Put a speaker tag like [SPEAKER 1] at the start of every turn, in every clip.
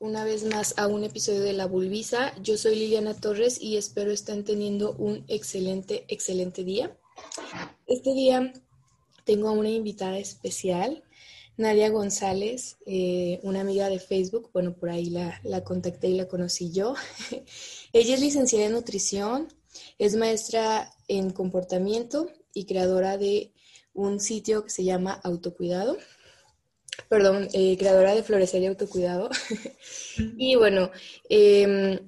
[SPEAKER 1] una vez más a un episodio de La Bulbisa. Yo soy Liliana Torres y espero estén teniendo un excelente, excelente día. Este día tengo a una invitada especial, Nadia González, eh, una amiga de Facebook. Bueno, por ahí la, la contacté y la conocí yo. Ella es licenciada en nutrición, es maestra en comportamiento y creadora de un sitio que se llama Autocuidado perdón, eh, creadora de Florecer y Autocuidado. y bueno, em,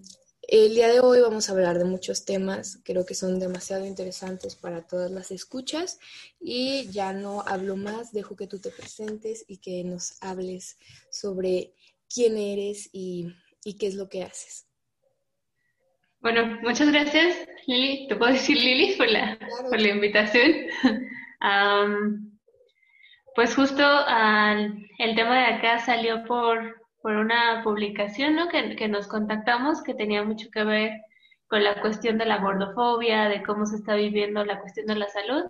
[SPEAKER 1] el día de hoy vamos a hablar de muchos temas, creo que son demasiado interesantes para todas las escuchas y ya no hablo más, dejo que tú te presentes y que nos hables sobre quién eres y, qué es lo que haces.
[SPEAKER 2] Bueno, muchas gracias, Lili. ¿Te puedo decir Lili por la, por la invitación? Pues justo el tema de acá salió por, por una publicación ¿no? que, que, nos contactamos que tenía mucho que ver con la cuestión de la gordofobia, de cómo se está viviendo la cuestión de la salud.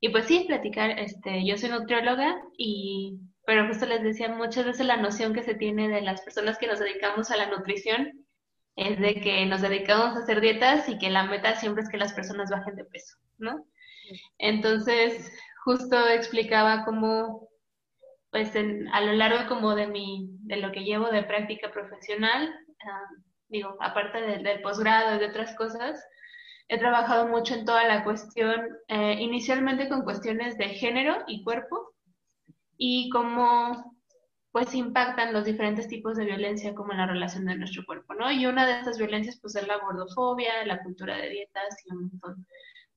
[SPEAKER 2] Y pues sí, platicar, este, yo soy nutrióloga y, pero justo les decía muchas veces la noción que se tiene de las personas que nos dedicamos a la nutrición es de que nos dedicamos a hacer dietas y que la meta siempre es que las personas bajen de peso, ¿no? Entonces, justo explicaba cómo, pues a lo largo como de mi, de lo que llevo de práctica profesional, ah, digo, aparte del posgrado y de otras cosas, he trabajado mucho en toda la cuestión, eh, inicialmente con cuestiones de género y cuerpo, y cómo pues impactan los diferentes tipos de violencia como la relación de nuestro cuerpo, ¿no? Y una de estas violencias pues es la gordofobia, la cultura de dietas y un montón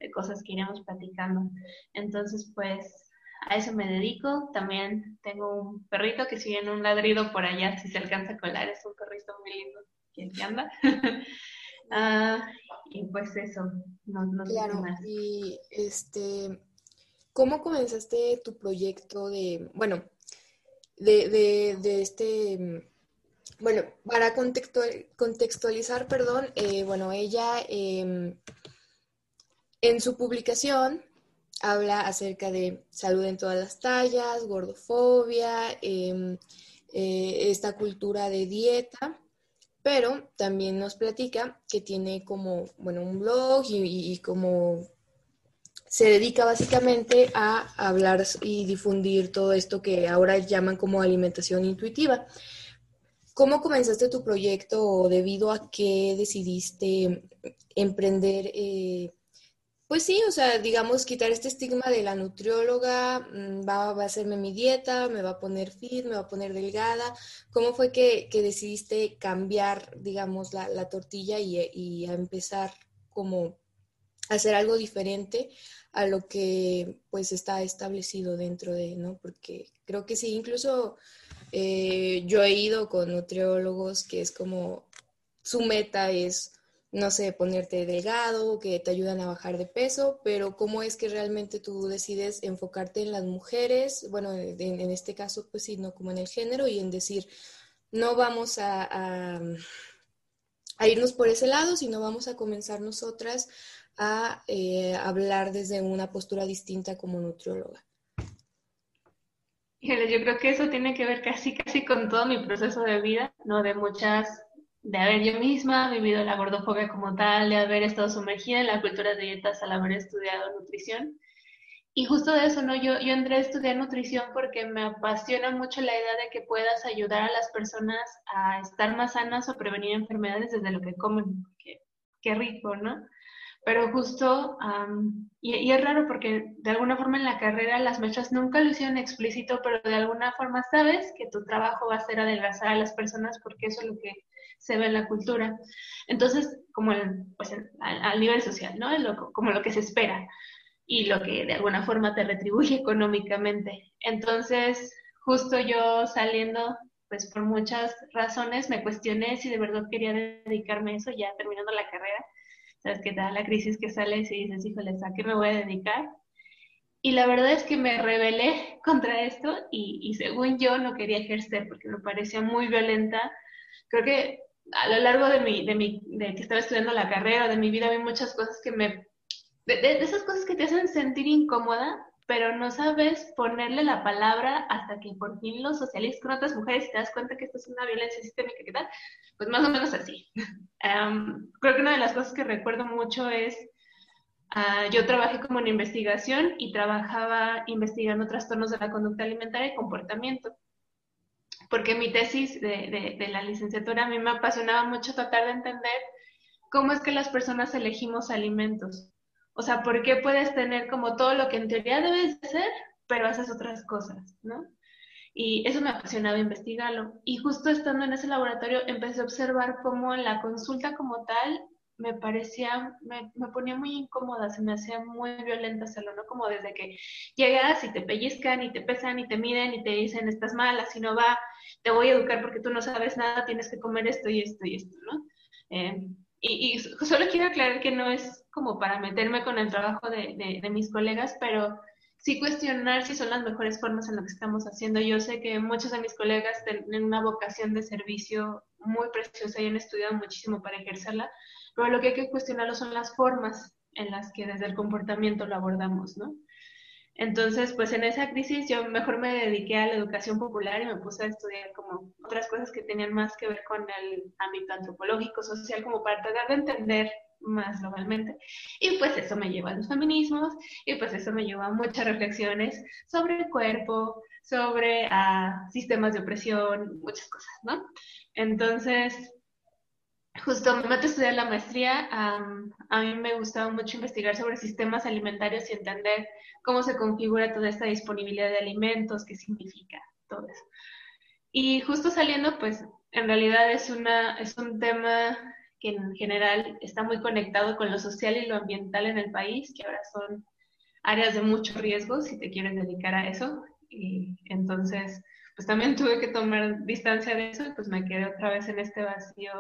[SPEAKER 2] de cosas que iremos platicando. Entonces, pues a eso me dedico. También tengo un perrito que sigue en un ladrido por allá, si se alcanza a colar, es un perrito muy lindo que anda. Ah, y pues eso, no, no
[SPEAKER 1] claro, más. Y este, ¿cómo comenzaste tu proyecto de, bueno, de, de, de este bueno, para contextualizar, perdón, eh, bueno, ella eh, en su publicación habla acerca de salud en todas las tallas, gordofobia, em, eh, esta cultura de dieta, pero también nos platica que tiene como, bueno, un blog y, como se dedica básicamente a hablar y difundir todo esto que ahora llaman como alimentación intuitiva. ¿Cómo comenzaste tu proyecto o debido a qué decidiste emprender eh, pues sí, o sea, digamos, quitar este estigma de la nutrióloga, mm, va, a hacerme mi dieta, me va a poner fit, me va a poner delgada. ¿Cómo fue que, decidiste cambiar, digamos, la, tortilla y, a empezar como a hacer algo diferente a lo que pues está establecido dentro de, ¿no? Porque creo que sí, incluso eh, yo he ido con nutriólogos que es como su meta es no sé, ponerte delgado, que te ayudan a bajar de peso, pero cómo es que realmente tú decides enfocarte en las mujeres, bueno, en, este caso, pues sí, no como en el género, y en decir, no vamos a, a, irnos por ese lado, sino vamos a comenzar nosotras a eh, hablar desde una postura distinta como nutrióloga.
[SPEAKER 2] Yo creo que eso tiene que ver casi, casi con todo mi proceso de vida, ¿no? De muchas de haber yo misma vivido la gordofobia como tal, de haber estado sumergida en la cultura de dietas al haber estudiado nutrición. Y justo de eso, ¿no? Yo, yo entré a estudiar nutrición porque me apasiona mucho la idea de que puedas ayudar a las personas a estar más sanas o prevenir enfermedades desde lo que comen. Qué, rico, ¿no? Pero justo, y, y, es raro porque de alguna forma en la carrera las maestras nunca lo hicieron explícito, pero de alguna forma sabes que tu trabajo va a ser adelgazar a las personas porque eso es lo que se ve en la cultura. Entonces, como el, pues, al, nivel social, ¿no? como lo que se espera y lo que de alguna forma te retribuye económicamente. Entonces, justo yo saliendo, pues por muchas razones, me cuestioné si de verdad quería dedicarme a eso ya terminando la carrera. Sabes que da la crisis que sales y dices, híjole, ¿a qué me voy a dedicar? Y la verdad es que me rebelé contra esto y, y según yo no quería ejercer porque me parecía muy violenta. Creo que a lo largo de mi, de mi, de que estaba estudiando la carrera, de mi vida, vi muchas cosas que me, de, esas cosas que te hacen sentir incómoda, pero no sabes ponerle la palabra hasta que por fin lo socializas con otras mujeres y te das cuenta que esto es una violencia sistémica, ¿qué tal? Pues más o menos así. creo que una de las cosas que recuerdo mucho es, uh, yo trabajé como en investigación y trabajaba investigando trastornos de la conducta alimentaria y comportamiento. Porque mi tesis de, de la licenciatura a mí me apasionaba mucho tratar de entender cómo es que las personas elegimos alimentos o sea, ¿por qué puedes tener como todo lo que en teoría debes hacer, pero haces otras cosas, ¿no? Y eso me apasionaba investigarlo. Y justo estando en ese laboratorio empecé a observar cómo la consulta como tal me parecía, me, ponía muy incómoda, se me hacía muy violenta hacerlo, ¿no? Como desde que llegas y te pellizcan y te pesan y te miden y te dicen, estás mal, así no va, te voy a educar porque tú no sabes nada, tienes que comer esto y esto y esto, ¿no? Eh, y, solo quiero aclarar que no es como para meterme con el trabajo de, de, mis colegas, pero sí cuestionar si son las mejores formas en lo que estamos haciendo. Yo sé que muchos de mis colegas tienen una vocación de servicio muy preciosa y han estudiado muchísimo para ejercerla, pero lo que hay que cuestionarlo son las formas en las que desde el comportamiento lo abordamos, ¿no? Entonces, pues en esa crisis yo mejor me dediqué a la educación popular y me puse a estudiar como otras cosas que tenían más que ver con el ámbito antropológico, social, como para tratar de entender más globalmente. Y pues eso me lleva a los feminismos y pues eso me lleva a muchas reflexiones sobre el cuerpo, sobre uh, sistemas de opresión, muchas cosas, ¿no? Entonces, justo me meto a estudiar la maestría, a mí me gustaba mucho investigar sobre sistemas alimentarios y entender cómo se configura toda esta disponibilidad de alimentos, qué significa todo eso. Y justo saliendo, pues en realidad es, una, es un tema que en general está muy conectado con lo social y lo ambiental en el país, que ahora son áreas de mucho riesgo si te quieres dedicar a eso. Y entonces, pues también tuve que tomar distancia de eso pues me quedé otra vez en este vacío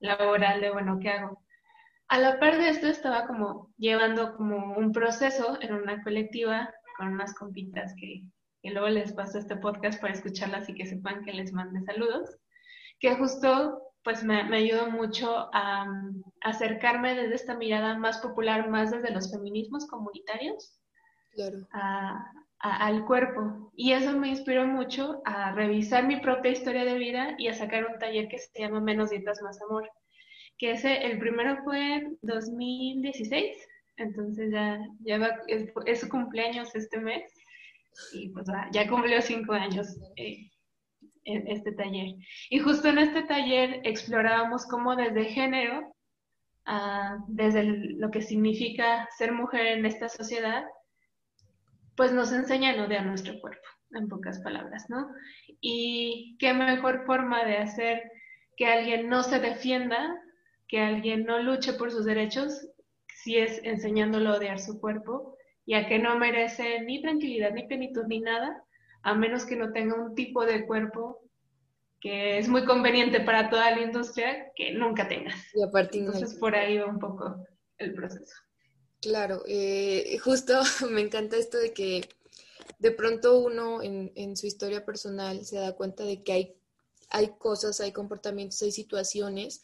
[SPEAKER 2] laboral de, bueno, ¿qué hago? A la par de esto estaba como llevando como un proceso en una colectiva con unas compitas que, que luego les paso este podcast para escucharlas y que sepan que les mande saludos, que justo pues me, me ayudó mucho a, acercarme desde esta mirada más popular, más desde los feminismos comunitarios, al cuerpo. Y eso me inspiró mucho a revisar mi propia historia de vida y a sacar un taller que se llama Menos Dietas, Más Amor, que ese, el primero fue en 2016, entonces ya, ya es, su cumpleaños este mes y pues ya cumplió cinco años. Eh, este taller. Y justo en este taller explorábamos cómo desde género, ah, desde lo que significa ser mujer en esta sociedad, pues nos enseña a odiar nuestro cuerpo, en pocas palabras, ¿no? Y qué mejor forma de hacer que alguien no se defienda, que alguien no luche por sus derechos, si es enseñándolo a odiar su cuerpo, ya que no merece ni tranquilidad, ni plenitud, ni nada, a menos que no tenga un tipo de cuerpo que es muy conveniente para toda la industria que nunca tengas. Y aparte Entonces por ahí va un poco el proceso.
[SPEAKER 1] Claro, eh, justo me encanta esto de que de pronto uno en, en, su historia personal se da cuenta de que hay, hay cosas, hay comportamientos, hay situaciones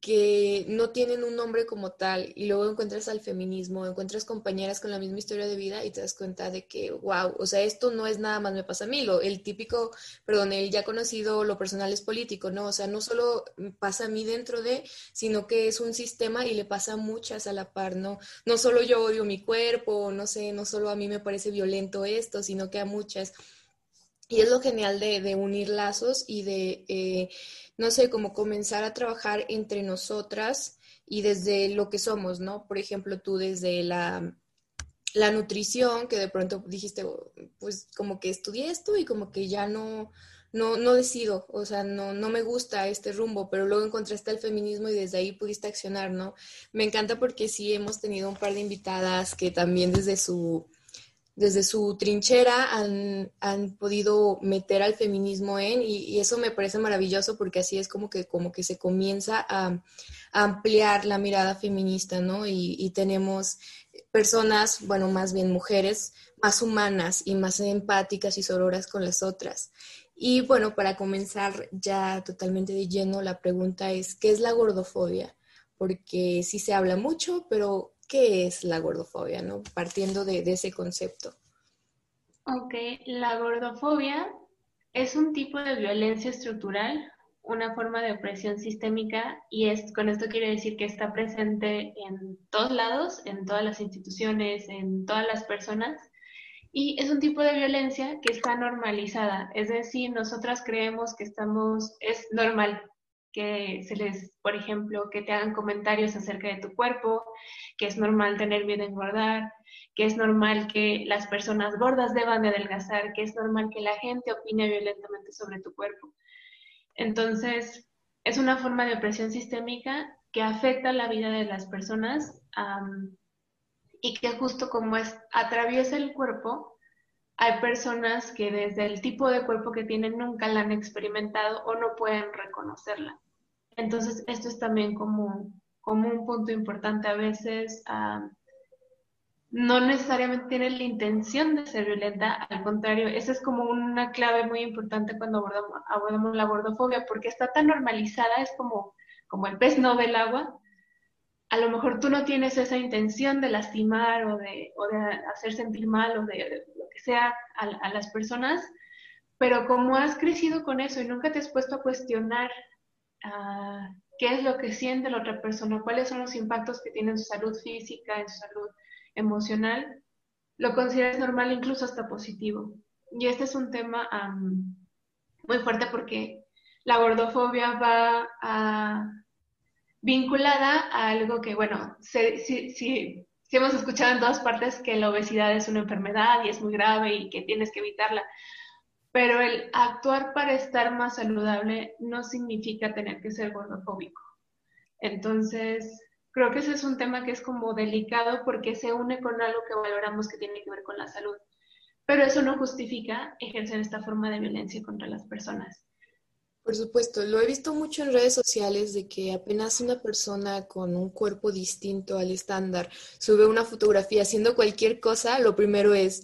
[SPEAKER 1] que no tienen un nombre como tal y luego encuentras al feminismo, encuentras compañeras con la misma historia de vida y te das cuenta de que, wow, o sea, esto no es nada más me pasa a mí, lo, el típico, perdón, el ya conocido, lo personal es político, ¿no? O sea, no solo pasa a mí dentro de, sino que es un sistema y le pasa a muchas a la par, ¿no? No solo yo odio mi cuerpo, no sé, no solo a mí me parece violento esto, sino que a muchas. Y es lo genial de, unir lazos y de... Eh, no sé, como comenzar a trabajar entre nosotras y desde lo que somos, ¿no? Por ejemplo, tú desde la, la nutrición, que de pronto dijiste, pues como que estudié esto y como que ya no, no, no decido, o sea, no, no me gusta este rumbo, pero luego encontraste el feminismo y desde ahí pudiste accionar, ¿no? Me encanta porque sí hemos tenido un par de invitadas que también desde su desde su trinchera han, han, podido meter al feminismo en, y, eso me parece maravilloso porque así es como que, como que se comienza a, ampliar la mirada feminista, ¿no? Y, tenemos personas, bueno, más bien mujeres, más humanas y más empáticas y sororas con las otras. Y bueno, para comenzar ya totalmente de lleno, la pregunta es, ¿qué es la gordofobia? Porque sí se habla mucho, pero ¿qué es la gordofobia? ¿no? Partiendo de, ese concepto.
[SPEAKER 2] Ok, la gordofobia es un tipo de violencia estructural, una forma de opresión sistémica y es, con esto quiere decir que está presente en todos lados, en todas las instituciones, en todas las personas y es un tipo de violencia que está normalizada, es decir, nosotras creemos que estamos, es normal que se les, por ejemplo, que te hagan comentarios acerca de tu cuerpo, que es normal tener miedo a engordar, que es normal que las personas gordas deban de adelgazar, que es normal que la gente opine violentamente sobre tu cuerpo. Entonces, es una forma de opresión sistémica que afecta la vida de las personas y que justo como es atraviesa el cuerpo, hay personas que desde el tipo de cuerpo que tienen nunca la han experimentado o no pueden reconocerla. Entonces, esto es también como, como un punto importante a veces. no necesariamente tiene la intención de ser violenta, al contrario, esa es como una clave muy importante cuando abordamos, abordamos la gordofobia, porque está tan normalizada, es como, como el pez no del agua, a lo mejor tú no tienes esa intención de lastimar o de, hacer sentir mal o de, lo que sea a, las personas, pero como has crecido con eso y nunca te has puesto a cuestionar ah, qué es lo que siente la otra persona, cuáles son los impactos que tiene en su salud física, en su salud emocional, lo consideras normal, incluso hasta positivo. Y este es un tema muy fuerte porque la gordofobia va a vinculada a algo que, bueno, si, hemos escuchado en todas partes que la obesidad es una enfermedad y es muy grave y que tienes que evitarla, pero el actuar para estar más saludable no significa tener que ser gordofóbico. Entonces, creo que ese es un tema que es como delicado porque se une con algo que valoramos que tiene que ver con la salud. Pero eso no justifica ejercer esta forma de violencia contra las personas.
[SPEAKER 1] Por supuesto, lo he visto mucho en redes sociales de que apenas una persona con un cuerpo distinto al estándar sube una fotografía haciendo cualquier cosa, lo primero es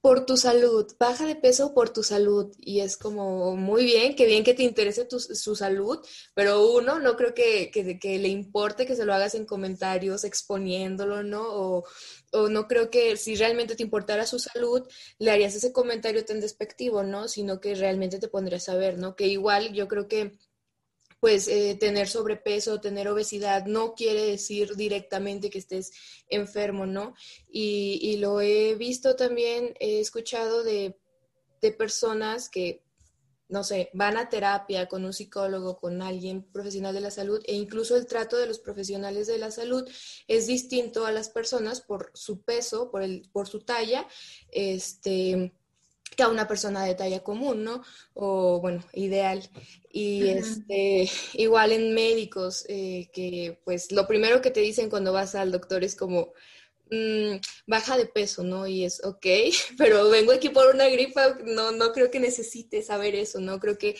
[SPEAKER 1] por tu salud, baja de peso por tu salud. Y es como muy bien, qué bien que te interese su salud, pero uno no creo que, que, le importe que se lo hagas en comentarios exponiéndolo, ¿no? O, o no creo que si realmente te importara su salud, le harías ese comentario tan despectivo, ¿no? Sino que realmente te pondrías a ver, ¿no? Que igual yo creo que pues eh, tener sobrepeso, tener obesidad, no quiere decir directamente que estés enfermo, ¿no? Y, y lo he visto también, he escuchado de, de personas que no sé, van a terapia con un psicólogo, con alguien profesional de la salud e incluso el trato de los profesionales de la salud es distinto a las personas por su peso, por, el, por su talla, este, que a una persona de talla común, ¿no? O bueno, ideal. Y este, igual en médicos, eh, que pues lo primero que te dicen cuando vas al doctor es como, Mm, baja de peso, ¿no? Y es ok, pero vengo aquí por una gripa, no, no creo que necesite saber eso, ¿no? Creo que,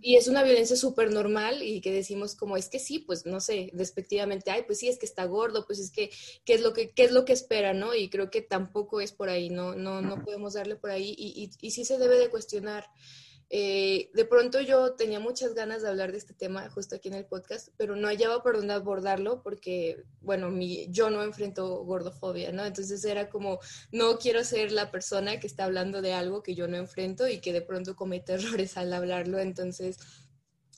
[SPEAKER 1] y, es una violencia súper normal y que decimos como, es que sí, pues no sé, despectivamente, ay, pues sí, es que está gordo, pues es que, ¿qué es lo que, qué es lo que espera, ¿no? Y creo que tampoco es por ahí, no, no, no podemos darle por ahí y, y, y sí se debe de cuestionar. Eh, de pronto yo tenía muchas ganas de hablar de este tema justo aquí en el podcast, pero no hallaba por dónde abordarlo porque, bueno, mi, yo no enfrento gordofobia, ¿no? Entonces era como, no quiero ser la persona que está hablando de algo que yo no enfrento y que de pronto comete errores al hablarlo. Entonces,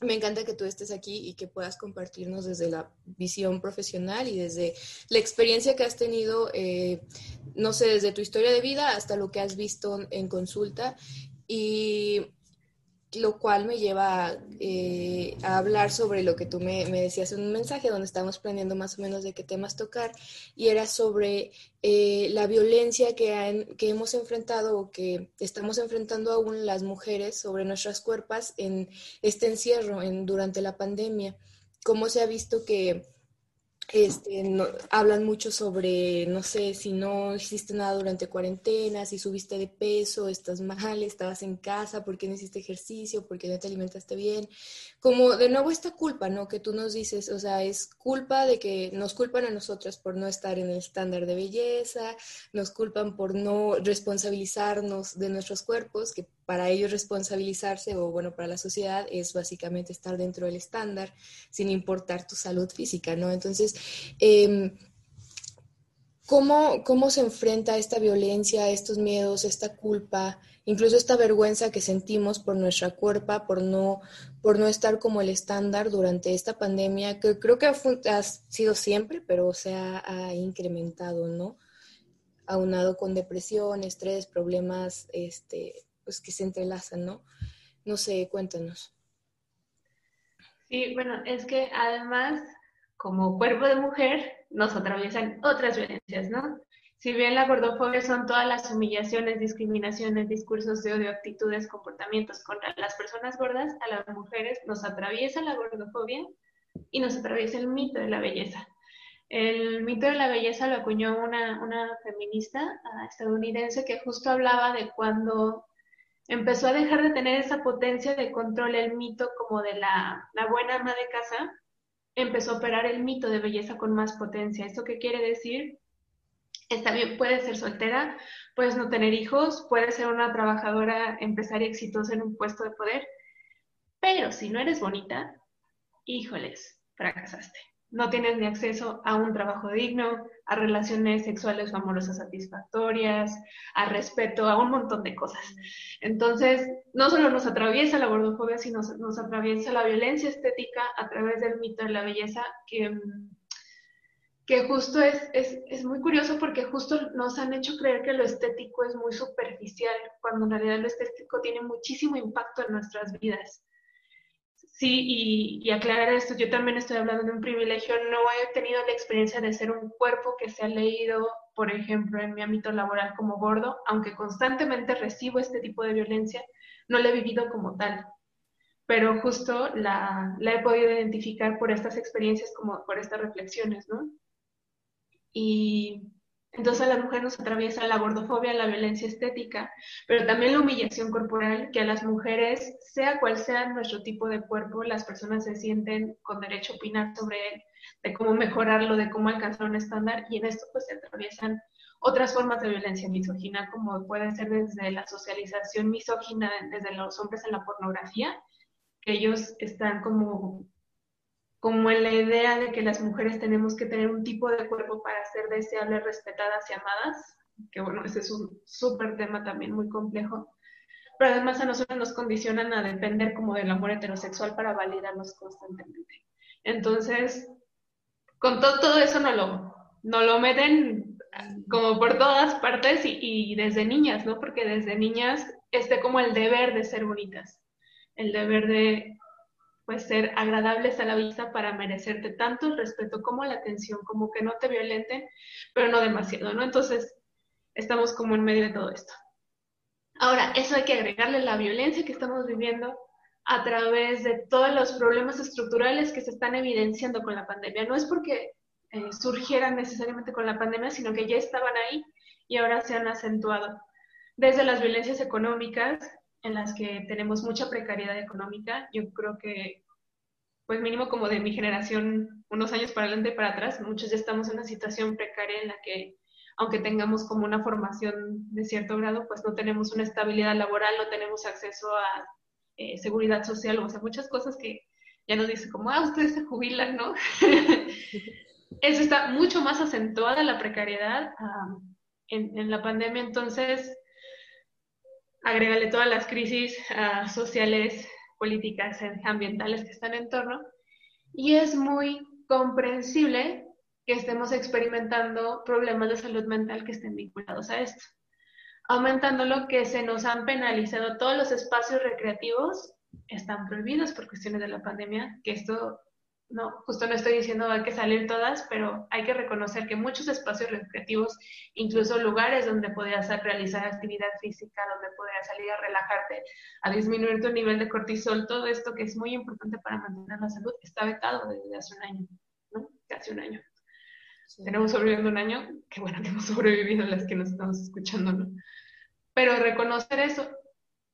[SPEAKER 1] me encanta que tú estés aquí y que puedas compartirnos desde la visión profesional y desde la experiencia que has tenido, eh, no sé, desde tu historia de vida hasta lo que has visto en consulta. Y lo cual me lleva eh, a hablar sobre lo que tú me, decías en un mensaje donde estábamos planeando más o menos de qué temas tocar y era sobre eh, la violencia que, que hemos enfrentado o que estamos enfrentando aún las mujeres sobre nuestras cuerpos en este encierro en, durante la pandemia. Cómo se ha visto que este, no, hablan mucho sobre, no sé, si no hiciste nada durante cuarentena, si subiste de peso, estás mal, estabas en casa, por qué no hiciste ejercicio, por qué no te alimentaste bien. Como de nuevo esta culpa, ¿no? Que tú nos dices, o sea, es culpa de que nos culpan a nosotras por no estar en el estándar de belleza, nos culpan por no responsabilizarnos de nuestros cuerpos, que para ellos responsabilizarse o bueno, para la sociedad es básicamente estar dentro del estándar sin importar tu salud física, ¿no? Entonces, em, ¿cómo, ¿cómo se enfrenta esta violencia, estos miedos, esta culpa, incluso esta vergüenza que sentimos por nuestra cuerpo, por no, por no estar como el estándar durante esta pandemia, que creo que ha, sido siempre, pero se ha, incrementado, ¿no? Aunado con depresión, estrés, problemas este, pues, que se entrelazan, ¿no? No sé, cuéntanos.
[SPEAKER 2] Sí, bueno, es que además, como cuerpo de mujer, nos atraviesan otras violencias, ¿no? Si bien la gordofobia son todas las humillaciones, discriminaciones, discursos de odio, actitudes, comportamientos contra las personas gordas, a las mujeres nos atraviesa la gordofobia y nos atraviesa el mito de la belleza. El mito de la belleza lo acuñó una, una feminista ah, estadounidense que justo hablaba de cuando empezó a dejar de tener esa potencia de control el mito como de la, buena ama de casa, empezó a operar el mito de belleza con más potencia. ¿Esto qué quiere decir? Está bien, puedes ser soltera, puedes no tener hijos, puedes ser una trabajadora empresaria exitosa en un puesto de poder, pero si no eres bonita, híjoles, fracasaste no tienes ni acceso a un trabajo digno, a relaciones sexuales o amorosas satisfactorias, a respeto, a un montón de cosas. Entonces, no solo nos atraviesa la gordofobia, sino nos, atraviesa la violencia estética a través del mito de la belleza, que, que justo es, es, es muy curioso porque justo nos han hecho creer que lo estético es muy superficial, cuando en realidad lo estético tiene muchísimo impacto en nuestras vidas. Sí, y, aclarar esto, yo también estoy hablando de un privilegio, no he tenido la experiencia de ser un cuerpo que se ha leído, por ejemplo, en mi ámbito laboral como gordo, aunque constantemente recibo este tipo de violencia, no la he vivido como tal, pero justo la, la he podido identificar por estas experiencias, como por estas reflexiones, ¿no? Y entonces a la mujer nos atraviesa la gordofobia, la violencia estética, pero también la humillación corporal, que a las mujeres, sea cual sea nuestro tipo de cuerpo, las personas se sienten con derecho a opinar sobre él, de cómo mejorarlo, de cómo alcanzar un estándar, y en esto pues se atraviesan otras formas de violencia misógina, como puede ser desde la socialización misógina, desde los hombres en la pornografía, que ellos están como como en la idea de que las mujeres tenemos que tener un tipo de cuerpo para ser deseables, respetadas y amadas, que bueno, ese es un súper tema también muy complejo, pero además a nosotros nos condicionan a depender como del amor heterosexual para validarnos constantemente. Entonces, con todo, todo eso no lo, no lo meten como por todas partes y, y desde niñas, ¿no? Porque desde niñas esté como el deber de ser bonitas, el deber de pues ser agradables a la vista para merecerte tanto el respeto como la atención, como que no te violenten, pero no demasiado, ¿no? Entonces, estamos como en medio de todo esto. Ahora, eso hay que agregarle la violencia que estamos viviendo a través de todos los problemas estructurales que se están evidenciando con la pandemia. No es porque eh, surgieran necesariamente con la pandemia, sino que ya estaban ahí y ahora se han acentuado. Desde las violencias económicas, en las que tenemos mucha precariedad económica. Yo creo que, pues mínimo como de mi generación, unos años para adelante y para atrás, muchos ya estamos en una situación precaria en la que, aunque tengamos como una formación de cierto grado, pues no tenemos una estabilidad laboral, no tenemos acceso a eh, seguridad social, o sea, muchas cosas que ya nos dicen como, ah, ustedes se jubilan, ¿no? Eso está mucho más acentuada la precariedad ah, en, en la pandemia, entonces agrégale todas las crisis uh, sociales, políticas, ambientales que están en torno, y es muy comprensible que estemos experimentando problemas de salud mental que estén vinculados a esto. Aumentando lo que se nos han penalizado todos los espacios recreativos, están prohibidos por cuestiones de la pandemia, que esto no, justo no estoy diciendo hay que salir todas, pero hay que reconocer que muchos espacios recreativos, incluso lugares donde podías realizar actividad física, donde podías salir a relajarte, a disminuir tu nivel de cortisol, todo esto que es muy importante para mantener la salud, está vetado desde hace un año, ¿no? Casi un año. Tenemos sobreviviendo un año, qué bueno que hemos sobrevivido las que nos estamos escuchando, ¿no? Pero reconocer eso,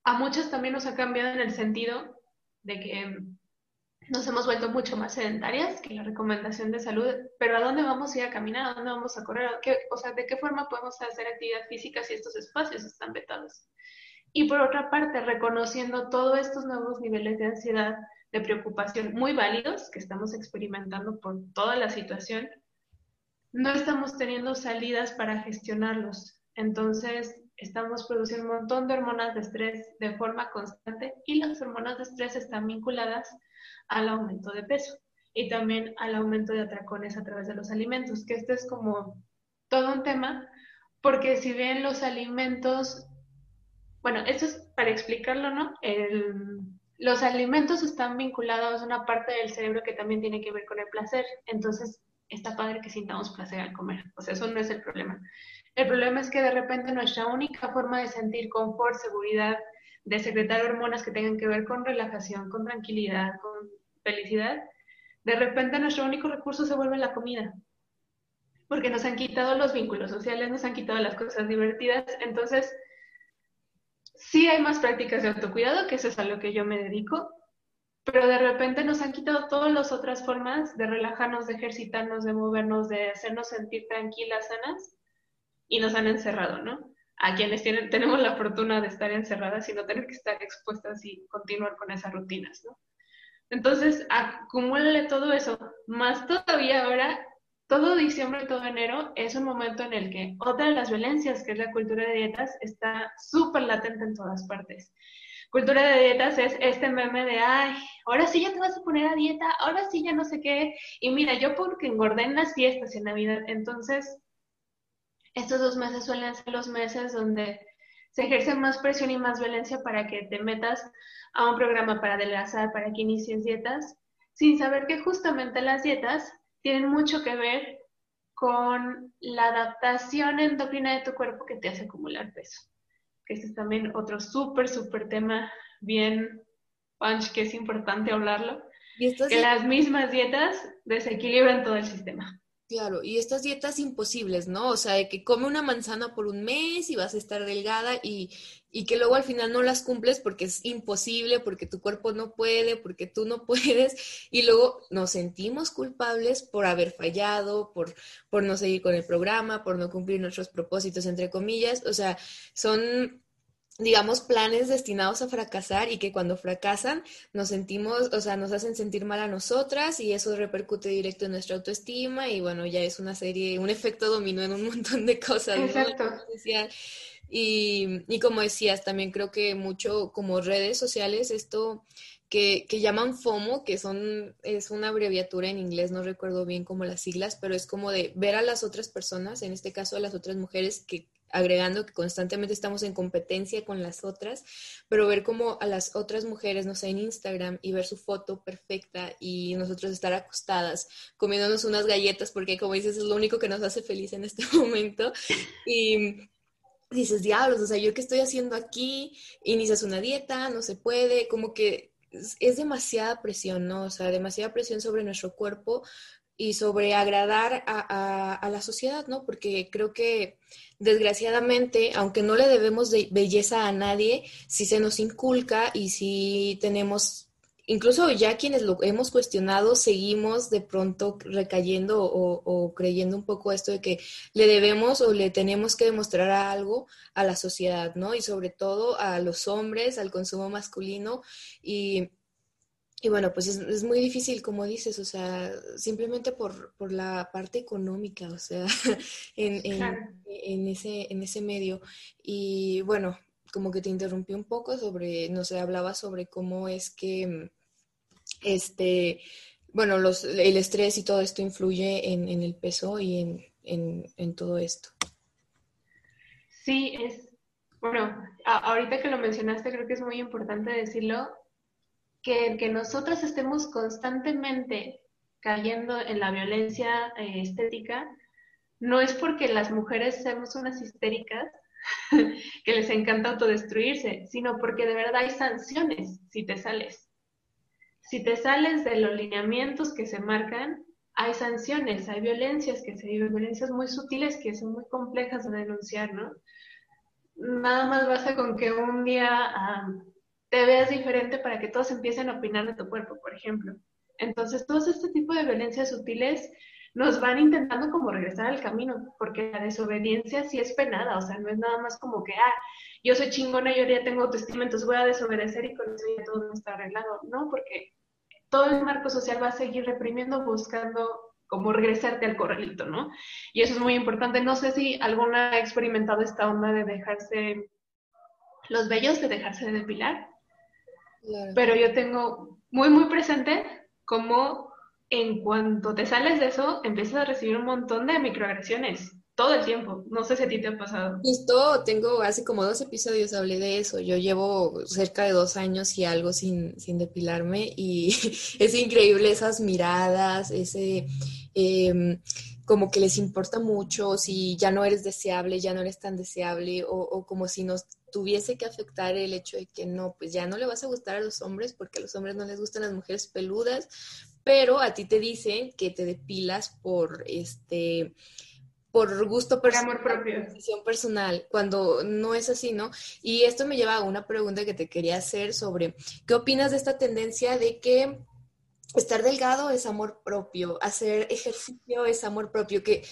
[SPEAKER 2] a muchas también nos ha cambiado en el sentido de que nos hemos vuelto mucho más sedentarias que la recomendación de salud, pero ¿a dónde vamos a ir a caminar? ¿A dónde vamos a correr? o sea, ¿de qué forma podemos hacer actividad física si estos espacios están vetados? Y por otra parte, reconociendo todos estos nuevos niveles de ansiedad, de preocupación muy válidos que estamos experimentando por toda la situación, no estamos teniendo salidas para gestionarlos. Entonces, estamos produciendo un montón de hormonas de estrés de forma constante y las hormonas de estrés están vinculadas al aumento de peso y también al aumento de atracones a través de los alimentos, que este es como todo un tema, porque si bien los alimentos, bueno, esto es para explicarlo, ¿no? los alimentos están vinculados a una parte del cerebro que también tiene que ver con el placer, entonces está padre que sintamos placer al comer, o sea, eso no es el problema. El problema es que de repente nuestra única forma de sentir confort, seguridad, de secretar hormonas que tengan que ver con relajación, con tranquilidad, con felicidad, de repente nuestro único recurso se vuelve la comida. Porque nos han quitado los vínculos sociales, nos han quitado las cosas divertidas. Entonces, sí hay más prácticas de autocuidado, que eso es a lo que yo me dedico, pero de repente nos han quitado todas las otras formas de relajarnos, de ejercitarnos, de movernos, de hacernos sentir tranquilas, sanas, y nos han encerrado, ¿no? A quienes tenemos la fortuna de estar encerradas y no tener que estar expuestas y continuar con esas rutinas, ¿no? Entonces, acumúlale todo eso, más todavía ahora, todo diciembre, todo enero, es un momento en el que otra de las violencias, que es la cultura de dietas, está súper latente en todas partes. Cultura de dietas es este meme de, ay, ahora sí ya te vas a poner a dieta, ahora sí ya no sé qué. Y mira, yo porque engordé en las fiestas y en Navidad, entonces, estos dos meses suelen ser los meses donde se ejerce más presión y más violencia para que te metas a un programa para adelgazar, para que inicies dietas, sin saber que justamente las dietas tienen mucho que ver con la adaptación endocrina de tu cuerpo que te hace acumular peso. Este es también otro súper, súper tema bien punch que es importante hablarlo. que las mismas dietas desequilibran todo el sistema.
[SPEAKER 1] Claro, y estas dietas imposibles, ¿no? O sea, de que come una manzana por un mes y vas a estar delgada y, y que luego al final no las cumples porque es imposible, porque tu cuerpo no puede, porque tú no puedes, y luego nos sentimos culpables por haber fallado, por, por no seguir con el programa, por no cumplir nuestros propósitos, entre comillas. O sea, son digamos, planes destinados a fracasar y que cuando fracasan nos sentimos, o sea, nos hacen sentir mal a nosotras y eso repercute directo en nuestra autoestima y bueno, ya es una serie, un efecto dominó en un montón de cosas.
[SPEAKER 2] Exacto.
[SPEAKER 1] Y, y como decías, también creo que mucho como redes sociales, esto que, que, llaman FOMO, que son, es una abreviatura en inglés, no recuerdo bien como las siglas, pero es como de ver a las otras personas, en este caso a las otras mujeres que agregando que constantemente estamos en competencia con las otras, pero ver como a las otras mujeres, no sé, en Instagram y ver su foto perfecta y nosotros estar acostadas comiéndonos unas galletas, porque como dices, es lo único que nos hace feliz en este momento. Y dices, diablos, o sea, ¿yo qué estoy haciendo aquí? Inicias una dieta, no se puede, como que es, demasiada presión, ¿no? O sea, demasiada presión sobre nuestro cuerpo y sobre agradar a, a la sociedad, ¿no? Porque creo que desgraciadamente, aunque no le debemos de belleza a nadie, si se nos inculca y si tenemos, incluso ya quienes lo hemos cuestionado, seguimos de pronto recayendo o, creyendo un poco esto de que le debemos o le tenemos que demostrar algo a la sociedad, ¿no? Y sobre todo a los hombres, al consumo masculino y y bueno, pues es, muy difícil, como dices, o sea, simplemente por, por la parte económica, o sea, en, en, ese, en ese medio. Y bueno, como que te interrumpí un poco sobre, no sé, hablaba sobre cómo es que, este, bueno, los, el estrés y todo esto influye en, en el peso y en, en, en todo esto.
[SPEAKER 2] Sí, es, bueno, ahorita que lo mencionaste, creo que es muy importante decirlo que, que nosotras estemos constantemente cayendo en la violencia eh, estética, no es porque las mujeres seamos unas histéricas que les encanta autodestruirse, sino porque de verdad hay sanciones si te sales. Si te sales de los lineamientos que se marcan, hay sanciones, hay violencias que se viven, violencias muy sutiles que son muy complejas de denunciar, ¿no? Nada más basta con que un día te veas diferente para que todos empiecen a opinar de tu cuerpo, por ejemplo. Entonces, todos este tipo de violencias sutiles nos van intentando como regresar al camino, porque la desobediencia sí es penada, o sea, no es nada más como que, ah, yo soy chingona yo ya tengo autoestima, entonces voy a desobedecer y con eso ya todo está arreglado. No, porque todo el marco social va a seguir reprimiendo, buscando como regresarte al corralito, ¿no? Y eso es muy importante. No sé si alguna ha experimentado esta onda de dejarse los vellos, de dejarse de depilar, pero yo tengo muy, muy presente cómo en cuanto te sales de eso, empiezas a recibir un montón de microagresiones todo el tiempo. No sé si a ti te ha pasado.
[SPEAKER 1] Justo tengo, hace como dos episodios hablé de eso. Yo llevo cerca de dos años y algo sin, sin depilarme y es increíble esas miradas, ese... Em, como que les importa mucho si ya no eres deseable, ya no eres tan deseable, o, o, como si nos tuviese que afectar el hecho de que no, pues ya no le vas a gustar a los hombres porque a los hombres no les gustan las mujeres peludas, pero a ti te dicen que te depilas por este por gusto
[SPEAKER 2] personal, amor propio.
[SPEAKER 1] decisión personal, cuando no es así, ¿no? Y esto me lleva a una pregunta que te quería hacer sobre qué opinas de esta tendencia de que estar delgado es amor propio, hacer ejercicio es amor propio, que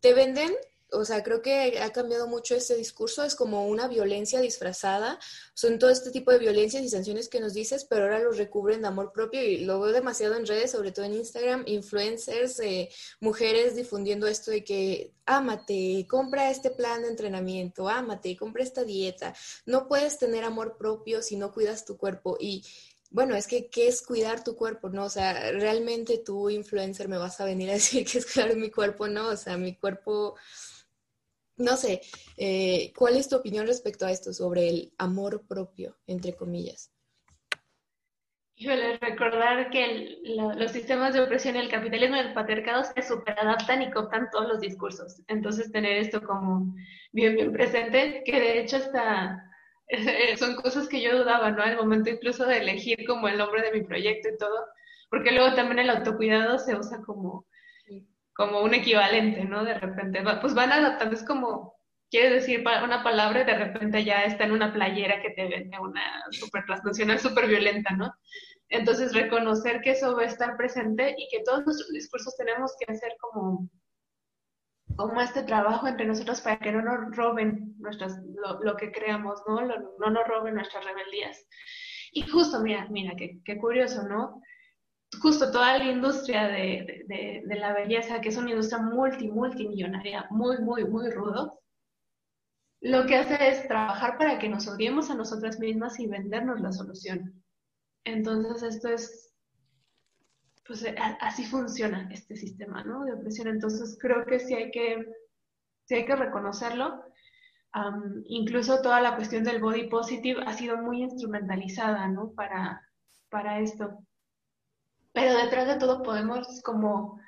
[SPEAKER 1] te venden o sea, creo que ha cambiado mucho este discurso, es como una violencia disfrazada, son todo este tipo de violencias y sanciones que nos dices, pero ahora los recubren de amor propio y lo veo demasiado en redes, sobre todo en Instagram, influencers, eh, mujeres difundiendo esto de que ámate, compra este plan de entrenamiento, ámate, compra esta dieta, no puedes tener amor propio si no cuidas tu cuerpo y bueno, es que, ¿qué es cuidar tu cuerpo? No, o sea, realmente tú, influencer, me vas a venir a decir que es cuidar mi cuerpo, no, o sea, mi cuerpo no sé, eh, ¿cuál es tu opinión respecto a esto sobre el amor propio, entre comillas?
[SPEAKER 2] Híjole, recordar que los sistemas de opresión y el capitalismo y el patriarcado se superadaptan y cooptan todos los discursos. Entonces, tener esto como bien, bien presente, que de hecho hasta son cosas que yo dudaba, ¿no? Al momento incluso de elegir como el nombre de mi proyecto y todo, porque luego también el autocuidado se usa como como un equivalente, ¿no? De repente, pues van adaptando, es como, quieres decir una palabra y de repente ya está en una playera que te vende una super transnacional súper violenta, ¿no? Entonces, reconocer que eso va a estar presente y que todos nuestros discursos tenemos que hacer como, como este trabajo entre nosotros para que no nos roben nuestras, lo, que creamos, ¿no? no nos roben nuestras rebeldías. Y justo, mira, mira, qué, qué curioso, ¿no? Justo toda la industria de, la belleza, que es una industria multi, multimillonaria, muy, muy, muy rudo, lo que hace es trabajar para que nos odiemos a nosotras mismas y vendernos la solución. Entonces, esto es, pues así funciona este sistema, ¿no? De opresión. Entonces, creo que sí hay que, sí hay que reconocerlo. incluso toda la cuestión del body positive ha sido muy instrumentalizada, ¿no? Para, para esto pero detrás de todo podemos como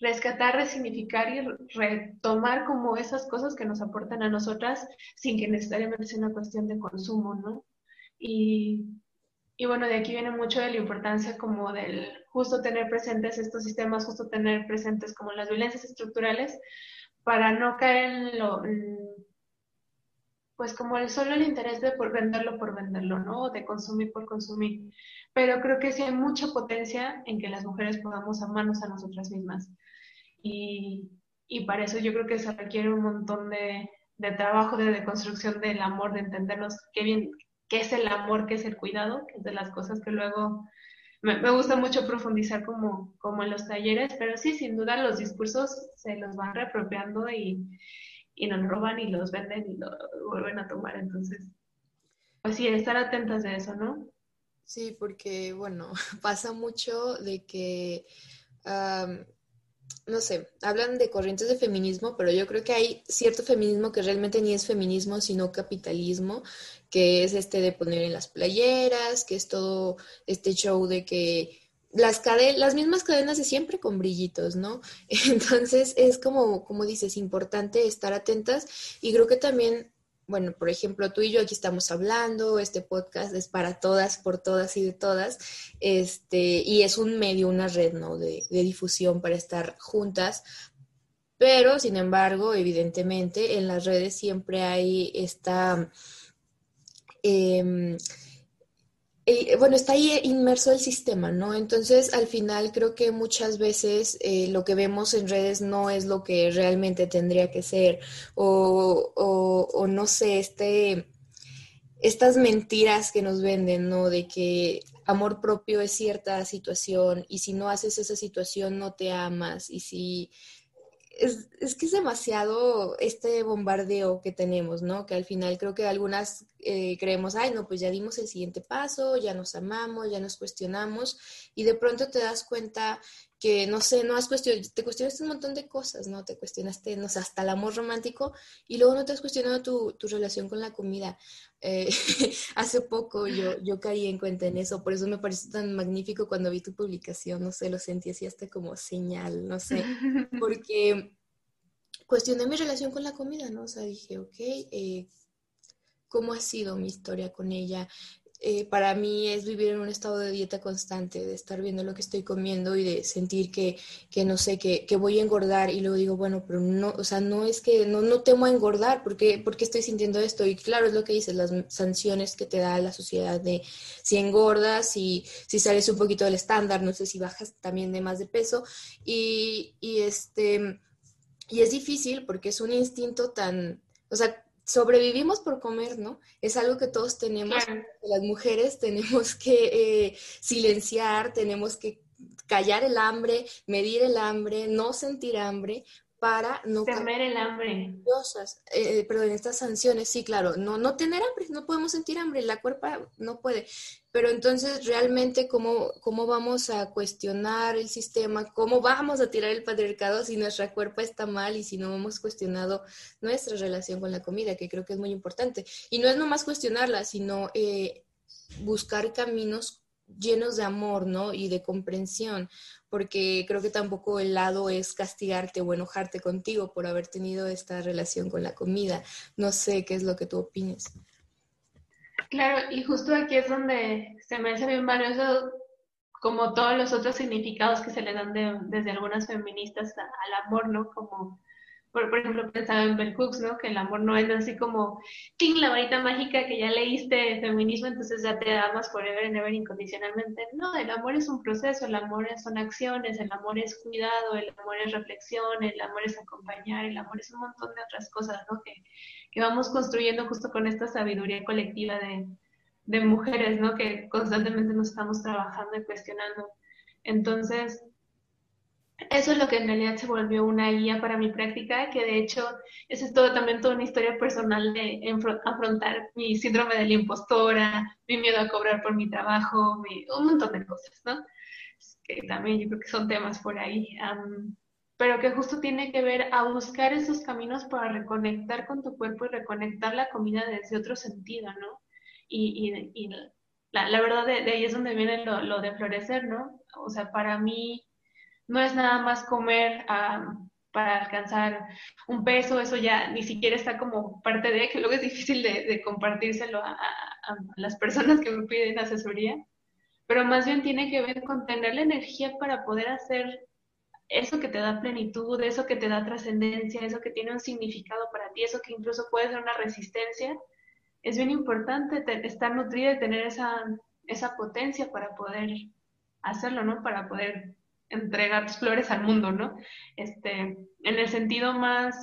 [SPEAKER 2] rescatar, resignificar y retomar como esas cosas que nos aportan a nosotras sin que necesariamente sea una cuestión de consumo, ¿no? Y, y bueno, de aquí viene mucho de la importancia como del justo tener presentes estos sistemas, justo tener presentes como las violencias estructurales para no caer en lo, pues como el solo el interés de por venderlo por venderlo, ¿no? De consumir por consumir. Pero creo que sí hay mucha potencia en que las mujeres podamos amarnos a nosotras mismas. Y, y para eso yo creo que se requiere un montón de, de trabajo, de deconstrucción del amor, de entendernos qué bien, qué es el amor, qué es el cuidado, que es de las cosas que luego me, me, gusta mucho profundizar como, como en los talleres, pero sí, sin duda los discursos se los van reapropiando y, y nos roban y los venden y lo vuelven a tomar. Entonces, pues sí, estar atentas de eso, ¿no?
[SPEAKER 1] Sí, porque, bueno, pasa mucho de que, no sé, hablan de corrientes de feminismo, pero yo creo que hay cierto feminismo que realmente ni es feminismo, sino capitalismo, que es este de poner en las playeras, que es todo este show de que las, las mismas cadenas de siempre con brillitos, ¿no? Entonces es como, como dices, importante estar atentas y creo que también, bueno, por ejemplo, tú y yo aquí estamos hablando, este podcast es para todas, por todas y de todas, este, y es un medio, una red, ¿no? De, de difusión para estar juntas, pero, sin embargo, evidentemente, en las redes siempre hay esta... Eh, eh, bueno, está ahí inmerso el sistema, ¿no? Entonces, al final creo que muchas veces eh, lo que vemos en redes no es lo que realmente tendría que ser, o, o, no sé, este, estas mentiras que nos venden, ¿no? De que amor propio es cierta situación y si no haces esa situación no te amas y si es, es, que es demasiado este bombardeo que tenemos, ¿no? Que al final creo que algunas eh, creemos, ay, no, pues ya dimos el siguiente paso, ya nos amamos, ya nos cuestionamos y de pronto te das cuenta que, no sé, no has cuestionado, te cuestionaste un montón de cosas, ¿no? Te cuestionaste, no sé, hasta el amor romántico y luego no te has cuestionado tu, tu relación con la comida. Eh, hace poco yo, yo caí en cuenta en eso, por eso me pareció tan magnífico cuando vi tu publicación, no sé, lo sentí así hasta como señal, no sé, porque cuestioné mi relación con la comida, ¿no? O sea, dije, ok, eh, ¿cómo ha sido mi historia con ella? Eh, para mí es vivir en un estado de dieta constante, de estar viendo lo que estoy comiendo y de sentir que, que no sé, que, que, voy a engordar y luego digo, bueno, pero no, o sea, no es que no, no temo a engordar, porque porque estoy sintiendo esto? Y claro, es lo que dices, las sanciones que te da la sociedad de si engordas, y si sales un poquito del estándar, no sé si bajas también de más de peso y, y este... Y es difícil porque es un instinto tan, o sea, sobrevivimos por comer, ¿no? Es algo que todos tenemos, las mujeres tenemos que eh, silenciar, tenemos que callar el hambre, medir el hambre, no sentir hambre para no
[SPEAKER 2] temer el hambre.
[SPEAKER 1] Eh, perdón, estas sanciones, sí, claro, no, no tener hambre, no podemos sentir hambre, la cuerpa no puede. Pero entonces, realmente, ¿cómo, ¿cómo vamos a cuestionar el sistema? ¿Cómo vamos a tirar el patriarcado si nuestra cuerpa está mal y si no hemos cuestionado nuestra relación con la comida, que creo que es muy importante? Y no es nomás cuestionarla, sino eh, buscar caminos llenos de amor, ¿no? Y de comprensión, porque creo que tampoco el lado es castigarte o enojarte contigo por haber tenido esta relación con la comida. No sé qué es lo que tú opines.
[SPEAKER 2] Claro, y justo aquí es donde se me hace bien valioso como todos los otros significados que se le dan desde algunas feministas al amor, ¿no? Como por, por ejemplo, pensaba en Bell Hooks, ¿no? Que el amor no es así como, ¡ting! la varita mágica que ya leíste feminismo, entonces ya te amas forever and ever incondicionalmente. No, el amor es un proceso, el amor son acciones, el amor es cuidado, el amor es reflexión, el amor es acompañar, el amor es un montón de otras cosas, ¿no? Que, que vamos construyendo justo con esta sabiduría colectiva de, de mujeres, ¿no? Que constantemente nos estamos trabajando y cuestionando. Entonces, eso es lo que en realidad se volvió una guía para mi práctica, que de hecho, eso es todo también toda una historia personal de afrontar mi síndrome de la impostora, mi miedo a cobrar por mi trabajo, un montón de cosas, ¿no? Que también yo creo que son temas por ahí, pero que justo tiene que ver a buscar esos caminos para reconectar con tu cuerpo y reconectar la comida desde otro sentido, ¿no? Y, y, la, la, verdad de, de, ahí es donde viene lo, lo de florecer, ¿no? O sea, para mí no es nada más comer ah, para alcanzar un peso, eso ya ni siquiera está como parte de, que luego es difícil de, compartírselo a, las personas que me piden asesoría, pero más bien tiene que ver con tener la energía para poder hacer eso que te da plenitud, eso que te da trascendencia, eso que tiene un significado para ti, eso que incluso puede ser una resistencia, es bien importante estar nutrida y tener esa, esa potencia para poder hacerlo, ¿no? Para poder entregar tus flores al mundo, ¿no? Este, en el sentido más,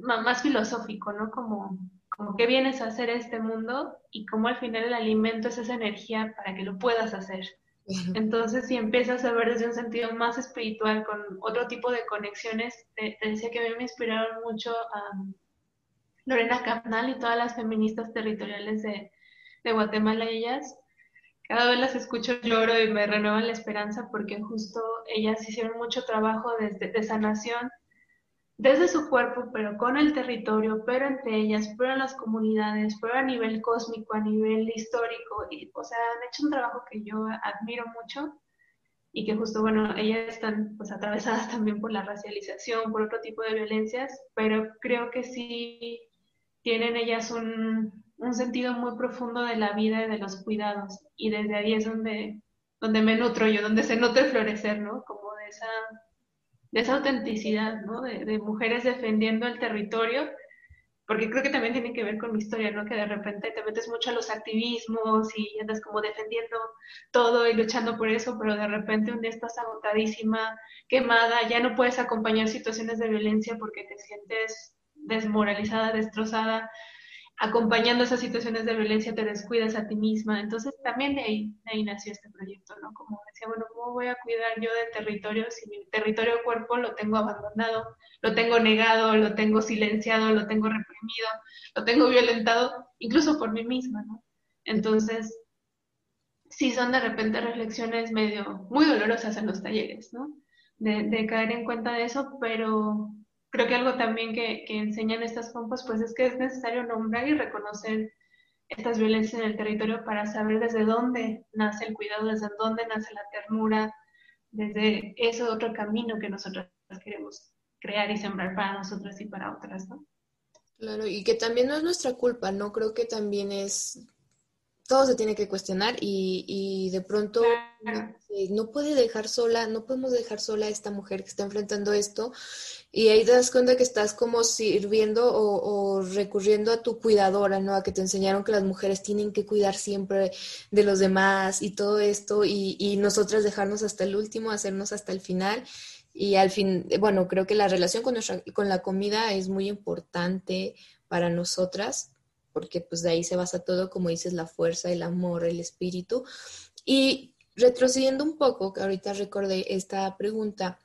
[SPEAKER 2] más filosófico, ¿no? Como, como que vienes a hacer este mundo y cómo al final el alimento es esa energía para que lo puedas hacer. Entonces, si empiezas a ver desde un sentido más espiritual, con otro tipo de conexiones, te, decía que a mí me inspiraron mucho a Lorena Capnal y todas las feministas territoriales de, de Guatemala, ellas cada vez las escucho lloro y me renuevan la esperanza porque justo ellas hicieron mucho trabajo desde, de sanación desde su cuerpo, pero con el territorio, pero entre ellas, pero en las comunidades, pero a nivel cósmico, a nivel histórico, y, o sea, han hecho un trabajo que yo admiro mucho y que justo, bueno, ellas están pues atravesadas también por la racialización, por otro tipo de violencias, pero creo que sí tienen ellas un, un sentido muy profundo de la vida y de los cuidados. Y desde ahí es donde, donde me nutro yo, donde se nutre florecer, ¿no? Como de esa, de esa autenticidad, ¿no? De, mujeres defendiendo el territorio, porque creo que también tiene que ver con mi historia, ¿no? Que de repente te metes mucho a los activismos y andas como defendiendo todo y luchando por eso, pero de repente un día estás agotadísima, quemada, ya no puedes acompañar situaciones de violencia porque te sientes desmoralizada, destrozada, acompañando esas situaciones de violencia te descuidas a ti misma. Entonces también de ahí, ahí nació este proyecto, ¿no? Como decía, bueno, ¿cómo voy a cuidar yo de territorio si mi territorio cuerpo lo tengo abandonado, lo tengo negado, lo tengo silenciado, lo tengo reprimido, lo tengo violentado, incluso por mí misma, ¿no? Entonces, sí son de repente reflexiones medio, muy dolorosas en los talleres, ¿no? De, de caer en cuenta de eso, pero creo que algo también que, que enseñan estas compas, pues es que es necesario nombrar y reconocer estas violencias en el territorio para saber desde dónde nace el cuidado, desde dónde nace la ternura, desde ese otro camino que nosotros queremos crear y sembrar para nosotras y para otras, ¿no?
[SPEAKER 1] Claro, y que también no es nuestra culpa, ¿no? Creo que también es todo se tiene que cuestionar y, y de pronto no puede dejar sola, no podemos dejar sola a esta mujer que está enfrentando esto y ahí te das cuenta que estás como sirviendo o, o, recurriendo a tu cuidadora, ¿no? A que te enseñaron que las mujeres tienen que cuidar siempre de los demás y todo esto y, y nosotras dejarnos hasta el último, hacernos hasta el final y al fin, bueno, creo que la relación con, nuestra, con la comida es muy importante para nosotras porque pues de ahí se basa todo, como dices, la fuerza, el amor, el espíritu. Y retrocediendo un poco, que ahorita recordé esta pregunta,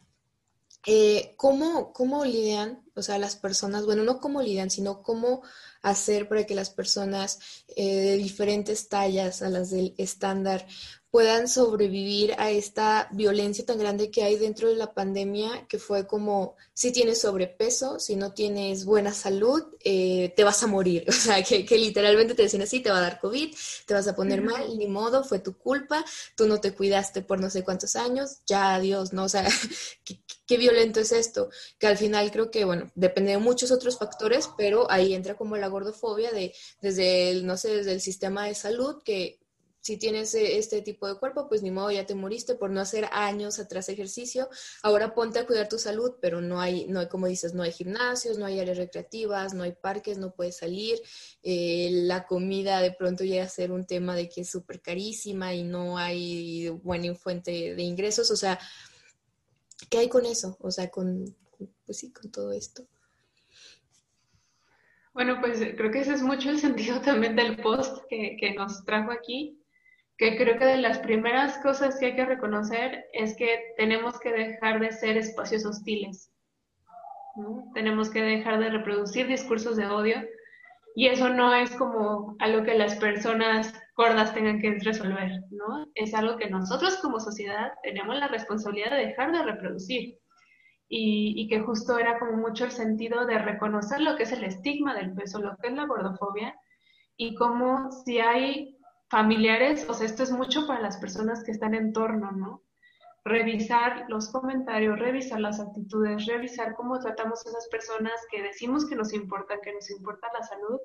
[SPEAKER 1] eh, ¿cómo, ¿cómo lidian, o sea, las personas, bueno, no cómo lidian, sino cómo hacer para que las personas eh, de diferentes tallas a las del estándar puedan sobrevivir a esta violencia tan grande que hay dentro de la pandemia, que fue como, si tienes sobrepeso, si no tienes buena salud, eh, te vas a morir. O sea, que, que, literalmente te decían así, te va a dar COVID, te vas a poner mal, ni modo, fue tu culpa, tú no te cuidaste por no sé cuántos años, ya adiós, ¿no? O sea, ¿qué, qué violento es esto, que al final creo que, bueno, depende de muchos otros factores, pero ahí entra como la gordofobia de, desde el, no sé, desde el sistema de salud, que si tienes eh, este tipo de cuerpo, pues ni modo, ya te moriste por no hacer años atrás ejercicio. Ahora ponte a cuidar tu salud, pero no hay, no hay, como dices, no hay gimnasios, no hay áreas recreativas, no hay parques, no puedes salir. Eh, la comida de pronto llega a ser un tema de que es súper carísima y no hay buena fuente de ingresos. O sea, ¿qué hay con eso? O sea, con, pues sí, con todo esto.
[SPEAKER 2] Bueno, pues creo que ese es mucho el sentido también del post que, que nos trajo aquí que creo que de las primeras cosas que hay que reconocer es que tenemos que dejar de ser espacios hostiles. ¿no? Tenemos que dejar de reproducir discursos de odio y eso no es como algo que las personas gordas tengan que resolver, ¿no? Es algo que nosotros como sociedad tenemos la responsabilidad de dejar de reproducir. Y, y, que justo era como mucho el sentido de reconocer lo que es el estigma del peso, lo que es la gordofobia, y cómo si hay familiares, o sea, esto es mucho para las personas que están en torno, ¿no? Revisar los comentarios, revisar las actitudes, revisar cómo tratamos a esas personas que decimos que nos importan, que nos importa la salud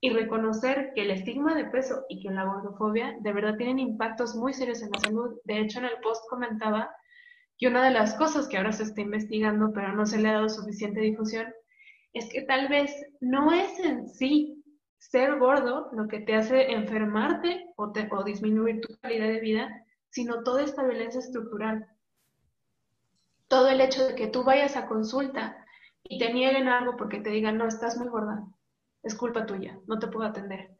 [SPEAKER 2] y reconocer que el estigma de peso y que la gordofobia de verdad tienen impactos muy serios en la salud. De hecho, en el post comentaba que una de las cosas que ahora se está investigando, pero no se le ha dado suficiente difusión, es que tal vez no es en sí ser gordo lo que te hace enfermarte o, disminuir tu calidad de vida, sino toda esta violencia estructural. Todo el hecho de que tú vayas a consulta y te nieguen algo porque te digan, no, estás muy gorda, es culpa tuya, no te puedo atender.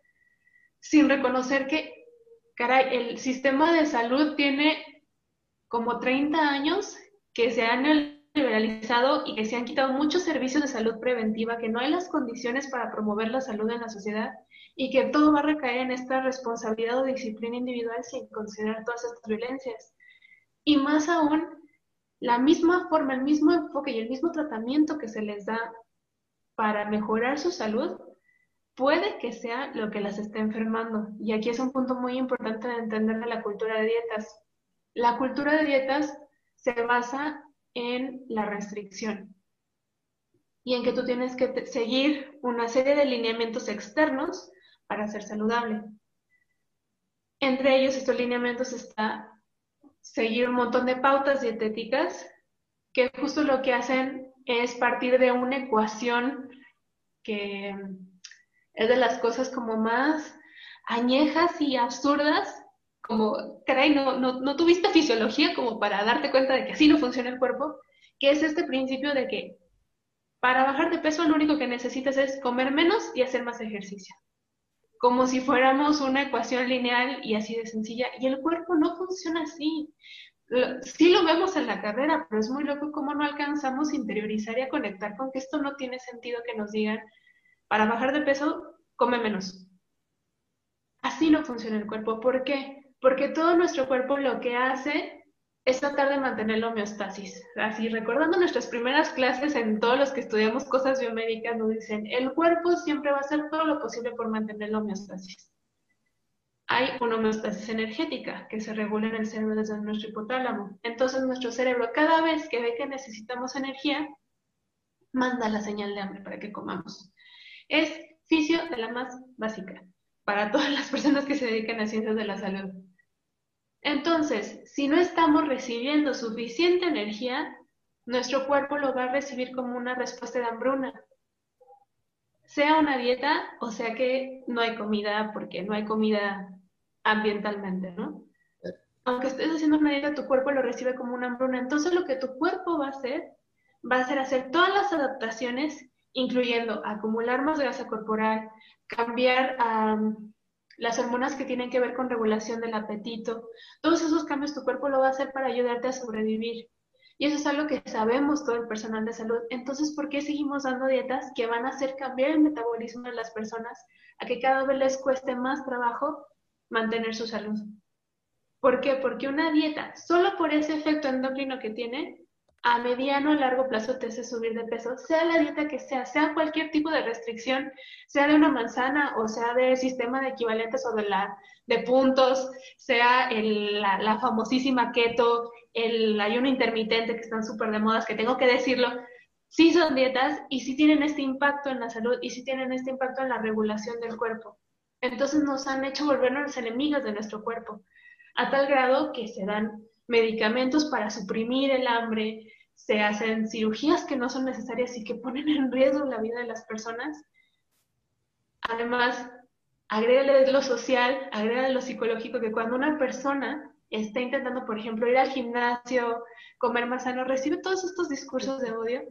[SPEAKER 2] Sin reconocer que, caray, el sistema de salud tiene como 30 años que se han liberalizado y que se han quitado muchos servicios de salud preventiva, que no hay las condiciones para promover la salud en la sociedad y que todo va a recaer en esta responsabilidad o disciplina individual sin considerar todas estas violencias. Y más aún, la misma forma, el mismo enfoque y el mismo tratamiento que se les da para mejorar su salud puede que sea lo que las esté enfermando. Y aquí es un punto muy importante de entender de la cultura de dietas. La cultura de dietas se basa en la restricción y en que tú tienes que seguir una serie de lineamientos externos para ser saludable. Entre ellos, estos lineamientos está seguir un montón de pautas dietéticas que justo lo que hacen es partir de una ecuación que es de las cosas como más añejas y absurdas como, caray, no, no, no tuviste fisiología como para darte cuenta de que así no funciona el cuerpo, que es este principio de que Para bajar de peso lo único que necesitas es comer menos y hacer más ejercicio. Como si fuéramos una ecuación lineal y así de sencilla. Y el cuerpo no funciona así. Sí lo vemos en la carrera, pero es muy loco cómo no alcanzamos a interiorizar y a conectar con que esto no tiene sentido que nos digan, para bajar de peso, come menos. Así no funciona el cuerpo. ¿Por qué? Porque todo nuestro cuerpo lo que hace es tratar de mantener la homeostasis. Así, recordando nuestras primeras clases en todos los que estudiamos cosas biomédicas, nos dicen, el cuerpo siempre va a hacer todo lo posible por mantener la homeostasis. Hay una homeostasis energética que se regula en el cerebro desde nuestro hipotálamo. Entonces, nuestro cerebro, cada vez que ve que necesitamos energía, manda la señal de hambre para que comamos. Es fisio de la más básica para todas las personas que se dedican a ciencias de la salud. Entonces, si no estamos recibiendo suficiente energía, nuestro cuerpo lo va a recibir como una respuesta de hambruna. Sea una dieta o sea que no hay comida porque no hay comida ambientalmente, ¿no? Aunque estés haciendo una dieta, tu cuerpo lo recibe como una hambruna. Entonces, lo que tu cuerpo va a hacer, va a ser hacer todas las adaptaciones, incluyendo acumular más grasa corporal, cambiar a las hormonas que tienen que ver con regulación del apetito, todos esos cambios tu cuerpo lo va a hacer para ayudarte a sobrevivir. Y eso es algo que sabemos todo el personal de salud. Entonces, ¿por qué seguimos dando dietas que van a hacer cambiar el metabolismo de las personas a que cada vez les cueste más trabajo mantener su salud? ¿Por qué? Porque una dieta, solo por ese efecto endocrino que tiene, a mediano o largo plazo te hace subir de peso, sea la dieta que sea, sea cualquier tipo de restricción, sea de una manzana o sea del sistema de equivalentes o de, la, de puntos, sea la, la, famosísima keto, el ayuno intermitente que están súper de modas, que tengo que decirlo, sí son dietas y sí tienen este impacto en la salud y sí tienen este impacto en la regulación del cuerpo. Entonces nos han hecho volvernos enemigos de nuestro cuerpo, a tal grado que se dan medicamentos para suprimir el hambre, se hacen cirugías que no son necesarias y que ponen en riesgo la vida de las personas. Además, agrégale lo social, agrégale lo psicológico, que cuando una persona está intentando, por ejemplo, ir al gimnasio, comer más sano, recibe todos estos discursos de odio.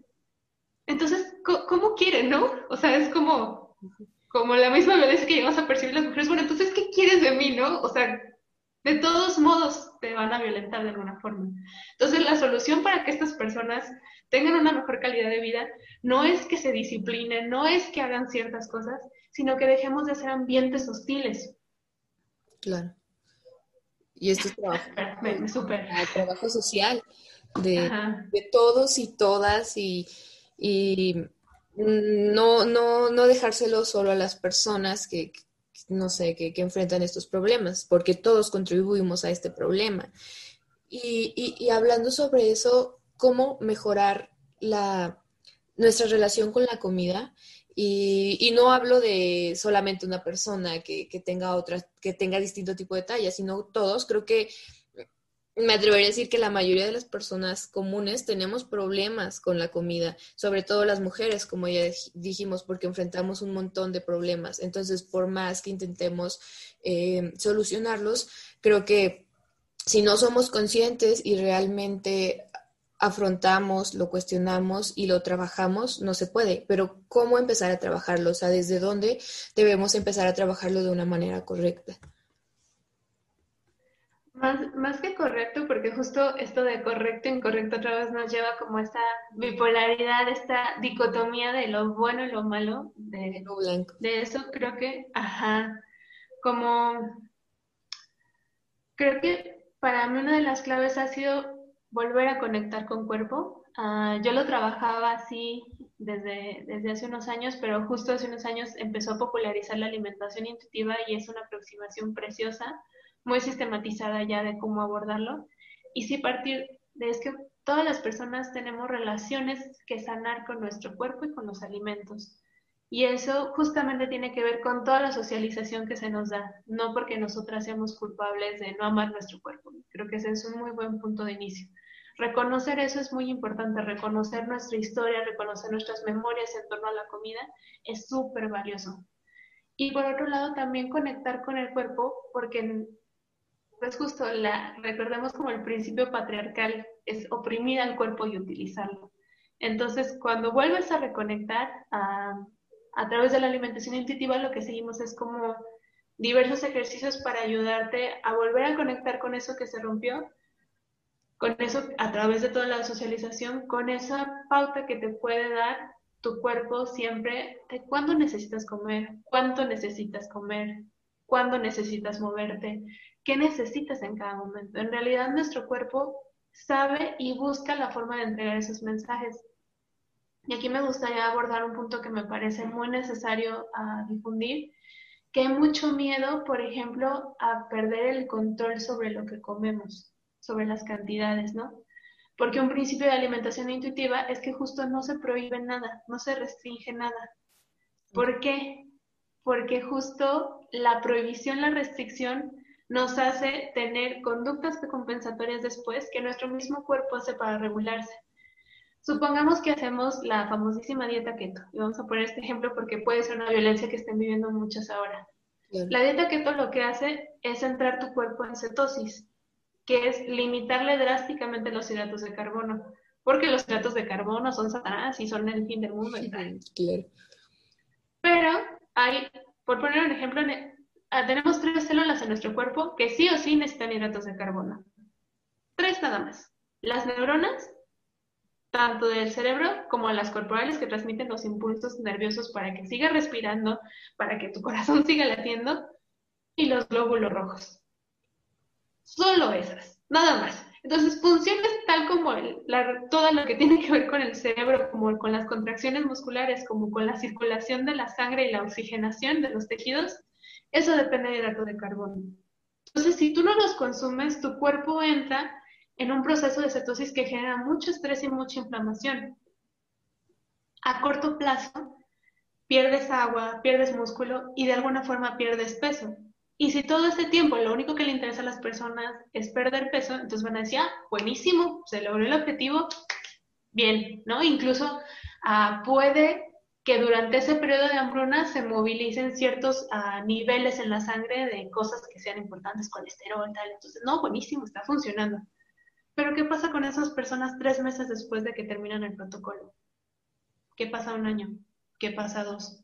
[SPEAKER 2] Entonces, ¿cómo, quiere, no? O sea, es como, como la misma violencia que llegamos a percibir las mujeres. Bueno, entonces, ¿qué quieres de mí, no? O sea, de todos modos te van a violentar de alguna forma. Entonces, la solución para que estas personas tengan una mejor calidad de vida no es que se disciplinen, no es que hagan ciertas cosas, sino que dejemos de hacer ambientes hostiles.
[SPEAKER 1] Claro. Y esto es trabajo, trabajo social de, todos y todas y, y no, no, no dejárselo solo a las personas que, no sé, que, enfrentan estos problemas, porque todos contribuimos a este problema. Y, hablando sobre eso, cómo mejorar la, nuestra relación con la comida. Y, no hablo de solamente una persona que, que tenga otra, que tenga distinto tipo de talla, sino todos. Creo que me atrevería a decir que la mayoría de las personas comunes tenemos problemas con la comida, sobre todo las mujeres, como ya dijimos, porque enfrentamos un montón de problemas. Entonces, por más que intentemos eh, solucionarlos, creo que si no somos conscientes y realmente afrontamos, lo cuestionamos y lo trabajamos, no se puede. Pero ¿cómo empezar a trabajarlo? O sea, ¿desde dónde debemos empezar a trabajarlo de una manera correcta?
[SPEAKER 2] Más, más que correcto, porque justo esto de correcto e incorrecto otra vez nos lleva como esta bipolaridad, esta dicotomía de lo bueno y lo malo, de,
[SPEAKER 1] lo blanco.
[SPEAKER 2] de eso creo que, ajá, como, creo que para mí una de las claves ha sido volver a conectar con cuerpo. Ah, yo lo trabajaba así desde, desde hace unos años, pero justo hace unos años empezó a popularizar la alimentación intuitiva y es una aproximación preciosa muy sistematizada ya de cómo abordarlo. Y sí partir de es que todas las personas tenemos relaciones que sanar con nuestro cuerpo y con los alimentos. Y eso justamente tiene que ver con toda la socialización que se nos da, no porque nosotras seamos culpables de no amar nuestro cuerpo. Creo que ese es un muy buen punto de inicio. Reconocer eso es muy importante, reconocer nuestra historia, reconocer nuestras memorias en torno a la comida es súper valioso. Y por otro lado, también conectar con el cuerpo, porque pues justo, la, recordemos como el principio patriarcal es oprimir al cuerpo y utilizarlo. Entonces, cuando vuelves a reconectar a, a través de la alimentación intuitiva, lo que seguimos es como diversos ejercicios para ayudarte a volver a conectar con eso que se rompió, con eso a través de toda la socialización, con esa pauta que te puede dar tu cuerpo siempre de cuándo necesitas comer, cuánto necesitas comer, cuándo necesitas moverte, qué necesitas en cada momento. En realidad nuestro cuerpo sabe y busca la forma de entregar esos mensajes. Y aquí me gustaría abordar un punto que me parece muy necesario difundir, que hay mucho miedo, por ejemplo, a perder el control sobre lo que comemos, sobre las cantidades, ¿no? Porque un principio de alimentación intuitiva es que justo no se prohíbe nada, no se restringe nada. ¿Por qué? Porque justo la prohibición, la restricción nos hace tener conductas compensatorias después que nuestro mismo cuerpo hace para regularse. Supongamos que hacemos la famosísima dieta keto, y vamos a poner este ejemplo porque puede ser una violencia que estén viviendo muchas ahora. La dieta keto lo que hace es entrar tu cuerpo en cetosis, que es limitarle drásticamente los hidratos de carbono, porque los hidratos de carbono son satanás y son el fin del mundo. Claro. Pero hay, por poner un ejemplo, ah, tenemos tres células en nuestro cuerpo que sí o sí necesitan hidratos de carbono. Tres nada más. Las neuronas, tanto del cerebro como las corporales que transmiten los impulsos nerviosos para que siga respirando, para que tu corazón siga latiendo, y los glóbulos rojos. Solo esas, nada más. Entonces, funciones tal como todo lo que tiene que ver con el cerebro, como con las contracciones musculares, como con la circulación de la sangre y la oxigenación de los tejidos, eso depende del hidrato de carbono. Entonces, si tú no los consumes, tu cuerpo entra en un proceso de cetosis que genera mucho estrés y mucha inflamación. A corto plazo, pierdes agua, pierdes músculo y de alguna forma pierdes peso. Y si todo este tiempo lo único que le interesa a las personas es perder peso, entonces van a decir, ah, buenísimo, se logró el objetivo, bien, ¿no? Incluso ah, puede que durante ese periodo de hambruna se movilicen ciertos ah, niveles en la sangre de cosas que sean importantes, colesterol, tal. Entonces, no, buenísimo, está funcionando. Pero ¿qué pasa con esas personas tres meses después de que terminan el protocolo? ¿Qué pasa un año? ¿Qué pasa dos?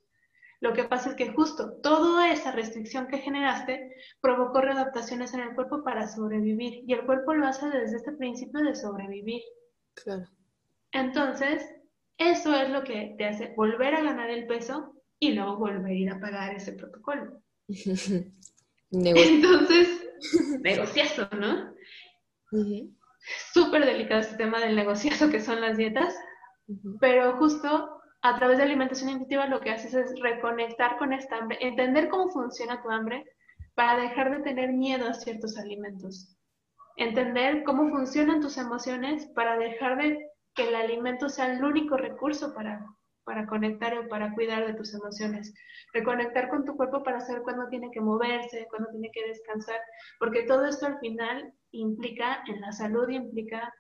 [SPEAKER 2] Lo que pasa es que justo toda esa restricción que generaste provocó readaptaciones en el cuerpo para sobrevivir y el cuerpo lo hace desde este principio de sobrevivir. Claro. Entonces, eso es lo que te hace volver a ganar el peso y luego volver a ir a pagar ese protocolo. Entonces, negociazo, ¿no? súper delicado este tema del negociado que son las dietas, pero justo a través de alimentación intuitiva lo que haces es reconectar con esta hambre, entender cómo funciona tu hambre para dejar de tener miedo a ciertos alimentos, entender cómo funcionan tus emociones para dejar de que el alimento sea el único recurso para, para conectar o para cuidar de tus emociones, reconectar con tu cuerpo para saber cuándo tiene que moverse, cuándo tiene que descansar, porque todo esto al final implica en la salud, implica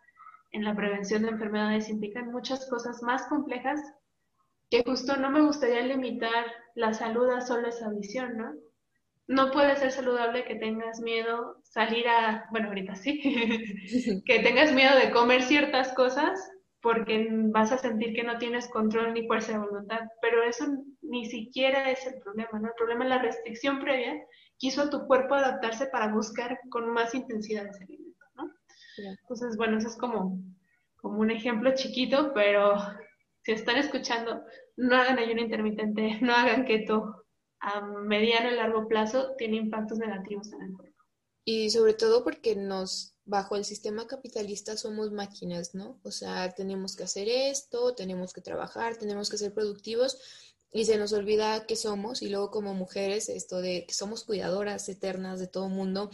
[SPEAKER 2] en la prevención de enfermedades, implica muchas cosas más complejas que justo no me gustaría limitar la salud a solo esa visión, ¿no? No puede ser saludable que tengas miedo salir a, bueno, ahorita sí, que tengas miedo de comer ciertas cosas porque vas a sentir que no tienes control ni fuerza de voluntad, pero eso ni siquiera es el problema, ¿no? El problema es la restricción previa quiso tu cuerpo adaptarse para buscar con más intensidad ese alimento, ¿no? Entonces, bueno, eso es como, como un ejemplo chiquito, pero si están escuchando, no hagan ayuno intermitente, no hagan keto a mediano y largo plazo, tiene impactos negativos en el cuerpo.
[SPEAKER 1] Y sobre todo porque nos, bajo el sistema capitalista somos máquinas, ¿no? O sea, tenemos que hacer esto, tenemos que trabajar, tenemos que ser productivos y se nos olvida que somos y luego como mujeres esto de que somos cuidadoras eternas de todo mundo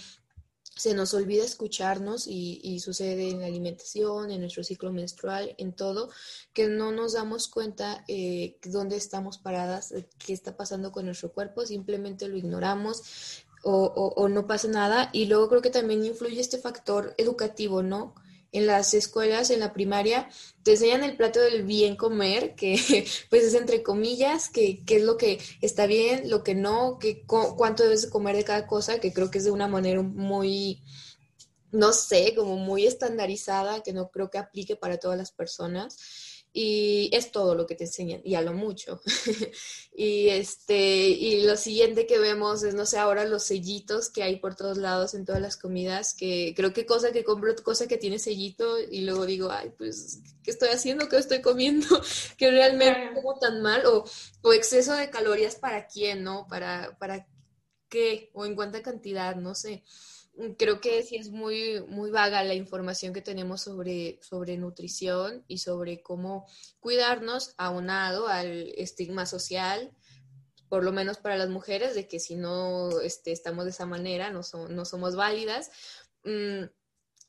[SPEAKER 1] se nos olvida escucharnos y, sucede en la alimentación, en nuestro ciclo menstrual, en todo, que no nos damos cuenta eh, dónde estamos paradas, qué está pasando con nuestro cuerpo, simplemente lo ignoramos o, no pasa nada. Y luego creo que también influye este factor educativo, ¿no? en las escuelas, en la primaria, te enseñan el plato del bien comer, que pues es entre comillas, que, es lo que está bien, lo que no, que cuánto debes comer de cada cosa, que creo que es de una manera muy, no sé, como muy estandarizada, que no creo que aplique para todas las personas. Y es todo lo que te enseñan y a lo mucho. y este y lo siguiente que vemos es no sé, ahora los sellitos que hay por todos lados en todas las comidas, que creo que cosa que compro cosa que tiene sellito y luego digo, "Ay, pues ¿qué estoy haciendo? ¿Qué estoy comiendo? que realmente como tan mal o, o exceso de calorías para quién, ¿no? Para para qué o en cuánta cantidad, no sé creo que sí es muy, muy vaga la información que tenemos sobre, sobre nutrición y sobre cómo cuidarnos aunado al estigma social, por lo menos para las mujeres, de que si no este, estamos de esa manera, no, no somos válidas. Mm,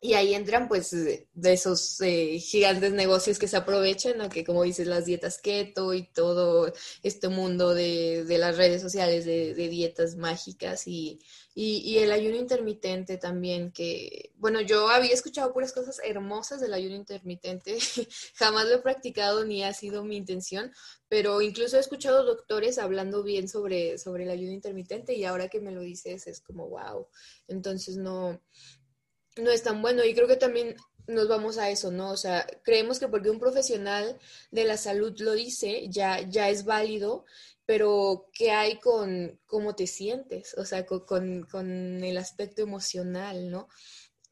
[SPEAKER 1] y ahí entran pues de esos eh, gigantes negocios que se aprovechan, que como dices, las dietas keto y todo este mundo de, de las redes sociales de, de dietas mágicas y, y, y, el ayuno intermitente también, que bueno, yo había escuchado puras cosas hermosas del ayuno intermitente, jamás lo he practicado ni ha sido mi intención, pero incluso he escuchado doctores hablando bien sobre, sobre el ayuno intermitente y ahora que me lo dices es como wow, entonces no no es tan bueno. Y creo que también nos vamos a eso, ¿no? O sea, creemos que porque un profesional de la salud lo dice, ya, ya es válido, pero ¿qué hay con cómo te sientes? O sea, con, con el aspecto emocional, ¿no?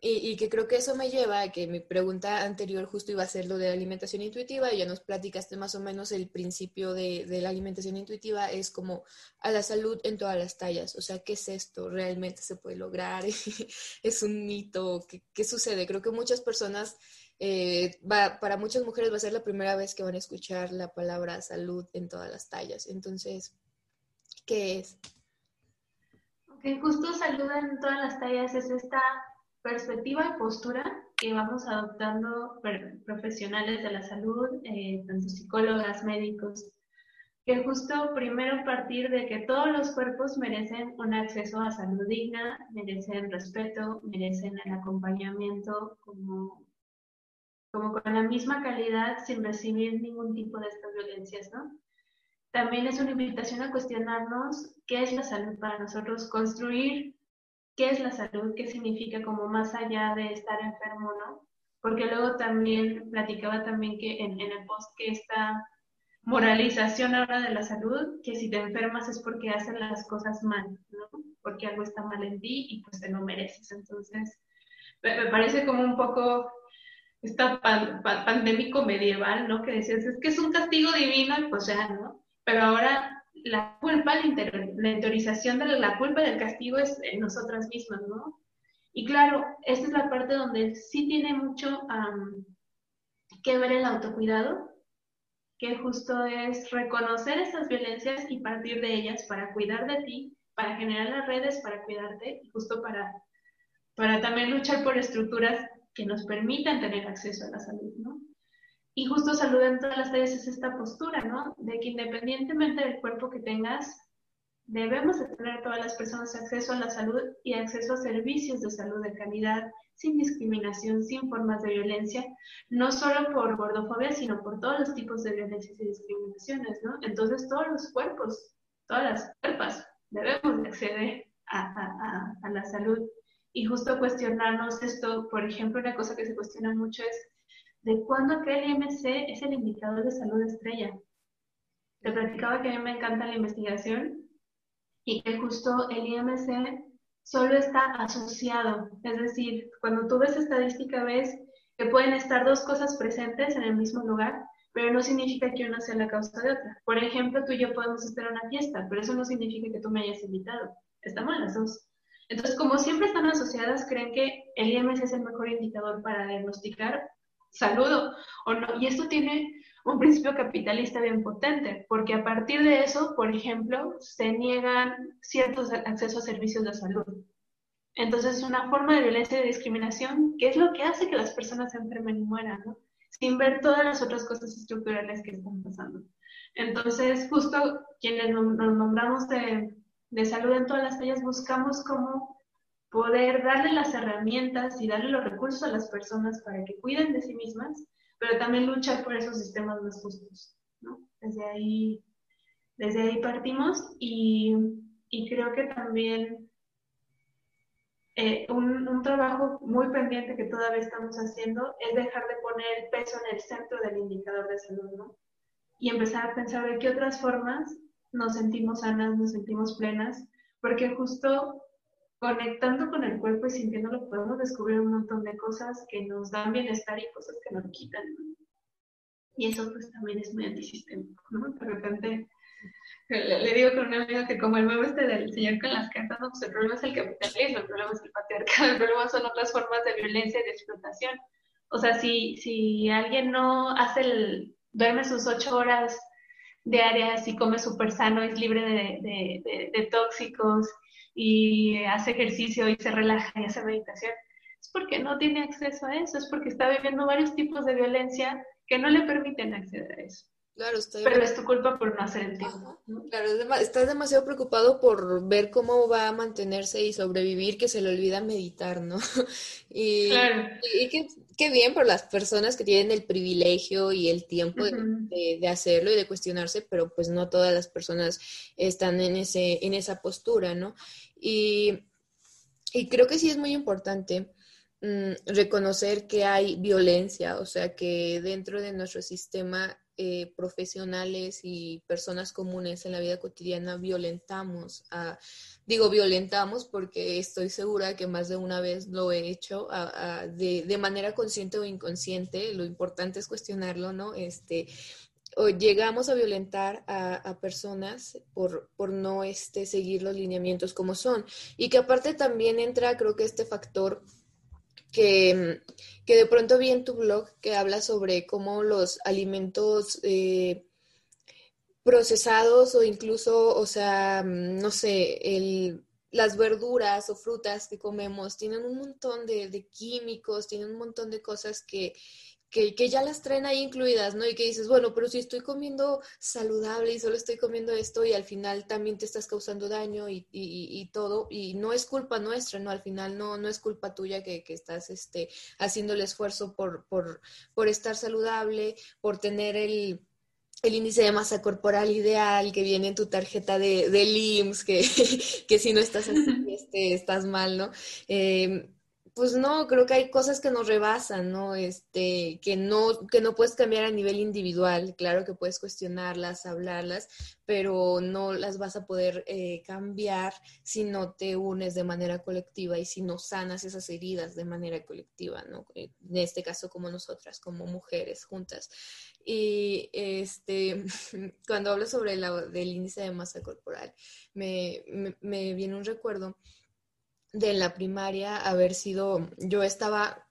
[SPEAKER 1] Y, que creo que eso me lleva a que mi pregunta anterior justo iba a ser lo de alimentación intuitiva y ya nos platicaste más o menos el principio de, la alimentación intuitiva es como a la salud en todas las tallas. O sea, ¿qué es esto? ¿Realmente se puede lograr? ¿Es un mito? ¿Qué, qué sucede? Creo que muchas personas, eh, para muchas mujeres va a ser la primera vez que van a escuchar la palabra salud en todas las tallas. Entonces, ¿qué es?
[SPEAKER 2] Ok, justo salud en todas las tallas es esta perspectiva y postura que vamos adoptando profesionales de la salud, eh, tanto psicólogas, médicos, que justo primero partir de que todos los cuerpos merecen un acceso a salud digna, merecen respeto, merecen el acompañamiento como, como con la misma calidad sin recibir ningún tipo de estas violencias, ¿no? También es una invitación a cuestionarnos qué es la salud para nosotros, construir qué es la salud, qué significa como más allá de estar enfermo, ¿no? Porque luego también platicaba también que en, el post que esta moralización ahora de la salud, que si te enfermas es porque haces las cosas mal, ¿no? Porque algo está mal en ti y pues te lo mereces. Entonces, me, parece como un poco esta pandémico medieval, ¿no? Que decías, es que es un castigo divino y pues ya, ¿no? Pero ahora la culpa, la, interiorización de la culpa del castigo es en nosotras mismas, ¿no? Y claro, esta es la parte donde sí tiene mucho que ver el autocuidado, que justo es reconocer esas violencias y partir de ellas para cuidar de ti, para generar las redes, para cuidarte y justo para, para también luchar por estructuras que nos permitan tener acceso a la salud, ¿no? Y justo salud en todas las veces es esta postura, ¿no? De que independientemente del cuerpo que tengas, debemos de tener todas las personas acceso a la salud y acceso a servicios de salud de calidad, sin discriminación, sin formas de violencia, no solo por gordofobia, sino por todos los tipos de violencias y discriminaciones, ¿no? Entonces todos los cuerpos, todas las cuerpas, debemos de acceder a, a, a la salud. Y justo cuestionarnos esto, por ejemplo, una cosa que se cuestiona mucho es de cuándo que el IMC es el indicador de salud estrella. Te platicaba que a mí me encanta la investigación y que justo el IMC solo está asociado. Es decir, cuando tú ves estadística ves que pueden estar dos cosas presentes en el mismo lugar, pero no significa que una sea la causa de otra. Por ejemplo, tú y yo podemos estar en una fiesta, pero eso no significa que tú me hayas invitado. Estamos las dos. Entonces, como siempre están asociadas, creen que el IMC es el mejor indicador para diagnosticar saludo o no. Y esto tiene un principio capitalista bien potente, porque a partir de eso, por ejemplo, se niegan ciertos accesos a servicios de salud. Entonces es una forma de violencia y de discriminación que es lo que hace que las personas se enfermen y mueran, ¿no? sin ver todas las otras cosas estructurales que están pasando. Entonces, justo quienes nos nombramos de, de salud en todas las tallas, buscamos cómo poder darle las herramientas y darle los recursos a las personas para que cuiden de sí mismas, pero también luchar por esos sistemas más justos. ¿no? Desde, ahí, desde ahí partimos y, y creo que también eh, un, un, trabajo muy pendiente que todavía estamos haciendo es dejar de poner el peso en el centro del indicador de salud, ¿no? Y empezar a pensar de qué otras formas nos sentimos sanas, nos sentimos plenas, porque justo conectando con el cuerpo y sintiéndolo podemos descubrir un montón de cosas que nos dan bienestar y cosas que nos quitan. Y eso pues también es muy antisistémico, ¿no? De repente le, digo con una amiga que como el meme este del señor con las cartas, no, pues el problema es el capitalismo, el problema es el patriarcado, el problema son otras formas de violencia y de explotación. O sea, si, si alguien no hace el, duerme sus ocho horas diarias y come súper sano, es libre de, de, de, tóxicos y hace ejercicio y se relaja y hace meditación, es porque no tiene acceso a eso, es porque está viviendo varios tipos de violencia que no le permiten acceder a eso.
[SPEAKER 1] Claro,
[SPEAKER 2] Pero es tu culpa por no hacer el tiempo.
[SPEAKER 1] Claro, estás demasiado preocupado por ver cómo va a mantenerse y sobrevivir que se le olvida meditar, ¿no? y, claro. y, qué, bien por las personas que tienen el privilegio y el tiempo de, de, hacerlo y de cuestionarse, pero pues no todas las personas están en, ese, en esa postura, ¿no? Y, y creo que sí es muy importante mm, reconocer que hay violencia, o sea, que dentro de nuestro sistema eh, profesionales y personas comunes en la vida cotidiana violentamos a, digo violentamos porque estoy segura que más de una vez lo he hecho de, de, manera consciente o inconsciente, lo importante es cuestionarlo, ¿no? Este, o llegamos a violentar a, a personas por, por, no este, seguir los lineamientos como son. Y que aparte también entra, creo que este factor que, que, de pronto vi en tu blog que habla sobre cómo los alimentos eh, procesados o incluso, o sea, no sé, el, las verduras o frutas que comemos tienen un montón de, de químicos, tienen un montón de cosas que, que, ya las traen ahí incluidas, ¿no? Y que dices, bueno, pero si estoy comiendo saludable y solo estoy comiendo esto y al final también te estás causando daño y, y, todo, y no es culpa nuestra, ¿no? Al final no, no es culpa tuya que, que estás este, haciendo el esfuerzo por, por, por estar saludable, por tener el, el índice de masa corporal ideal que viene en tu tarjeta de, de LIMS, que, que si no estás así, este, estás mal, ¿no? Eh, pues no, creo que hay cosas que nos rebasan, ¿no? Este, que no, que no puedes cambiar a nivel individual. Claro que puedes cuestionarlas, hablarlas, pero no las vas a poder eh, cambiar si no te unes de manera colectiva y si no sanas esas heridas de manera colectiva, ¿no? En este caso como nosotras, como mujeres juntas. Y este, cuando hablo sobre el índice de masa corporal, me, me, me viene un recuerdo de la primaria haber sido, yo estaba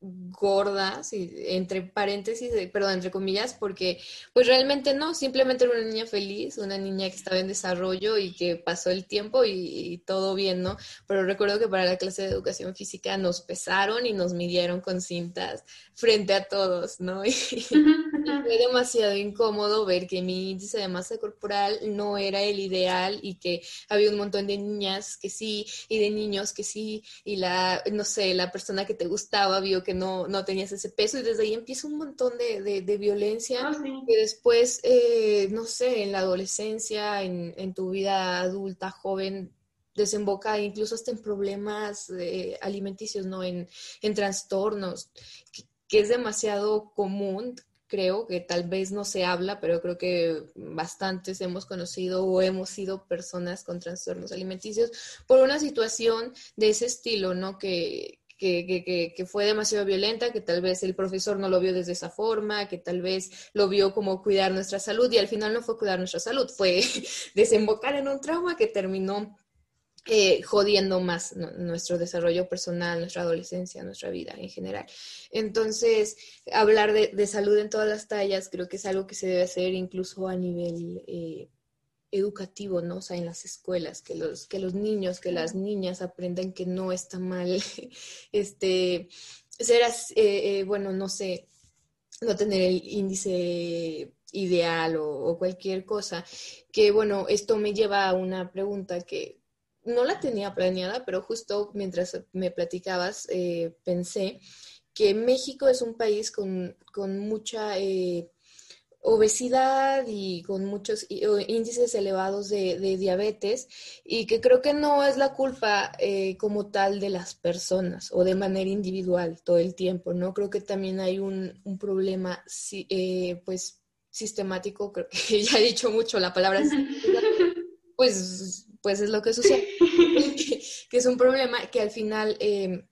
[SPEAKER 1] gorda, entre paréntesis, perdón, entre comillas, porque pues realmente no, simplemente era una niña feliz, una niña que estaba en desarrollo y que pasó el tiempo y, todo bien, ¿no? Pero recuerdo que para la clase de educación física nos pesaron y nos midieron con cintas frente a todos, ¿no? fue demasiado incómodo ver que mi índice de masa corporal no era el ideal y que había un montón de niñas que sí y de niños que sí y la, no sé, la persona que te gustaba vio que no, no tenías ese peso y desde ahí empieza un montón de, de, violencia ah, que después, eh, no sé, en la adolescencia, en, en, tu vida adulta, joven, desemboca incluso hasta en problemas eh, alimenticios, ¿no? En, en trastornos, que, que es demasiado común creo que tal vez no se habla, pero creo que bastantes hemos conocido o hemos sido personas con trastornos alimenticios por una situación de ese estilo, ¿no? Que, que, fue demasiado violenta, que tal vez el profesor no lo vio desde esa forma, que tal vez lo vio como cuidar nuestra salud y al final no fue cuidar nuestra salud, fue desembocar en un trauma que terminó eh, jodiendo más nuestro desarrollo personal, nuestra adolescencia, nuestra vida en general. Entonces, hablar de, salud en todas las tallas creo que es algo que se debe hacer incluso a nivel eh, educativo, ¿no? O sea, en las escuelas, que los, que los niños, que las niñas aprendan que no está mal, este, ser, eh, eh, bueno, no sé, no tener el índice ideal o, cualquier cosa, que bueno, esto me lleva a una pregunta que no la tenía planeada, pero justo mientras me platicabas, eh, pensé que México es un país con, con mucha obesidad y con muchos índices elevados de, diabetes y que creo que no es la culpa eh, como tal de las personas o de manera individual todo el tiempo, ¿no? Creo que también hay un, problema, eh, pues, sistemático, creo que ya he dicho mucho la palabra pues, pues es lo que sucede, que, es un problema que al final... Eh,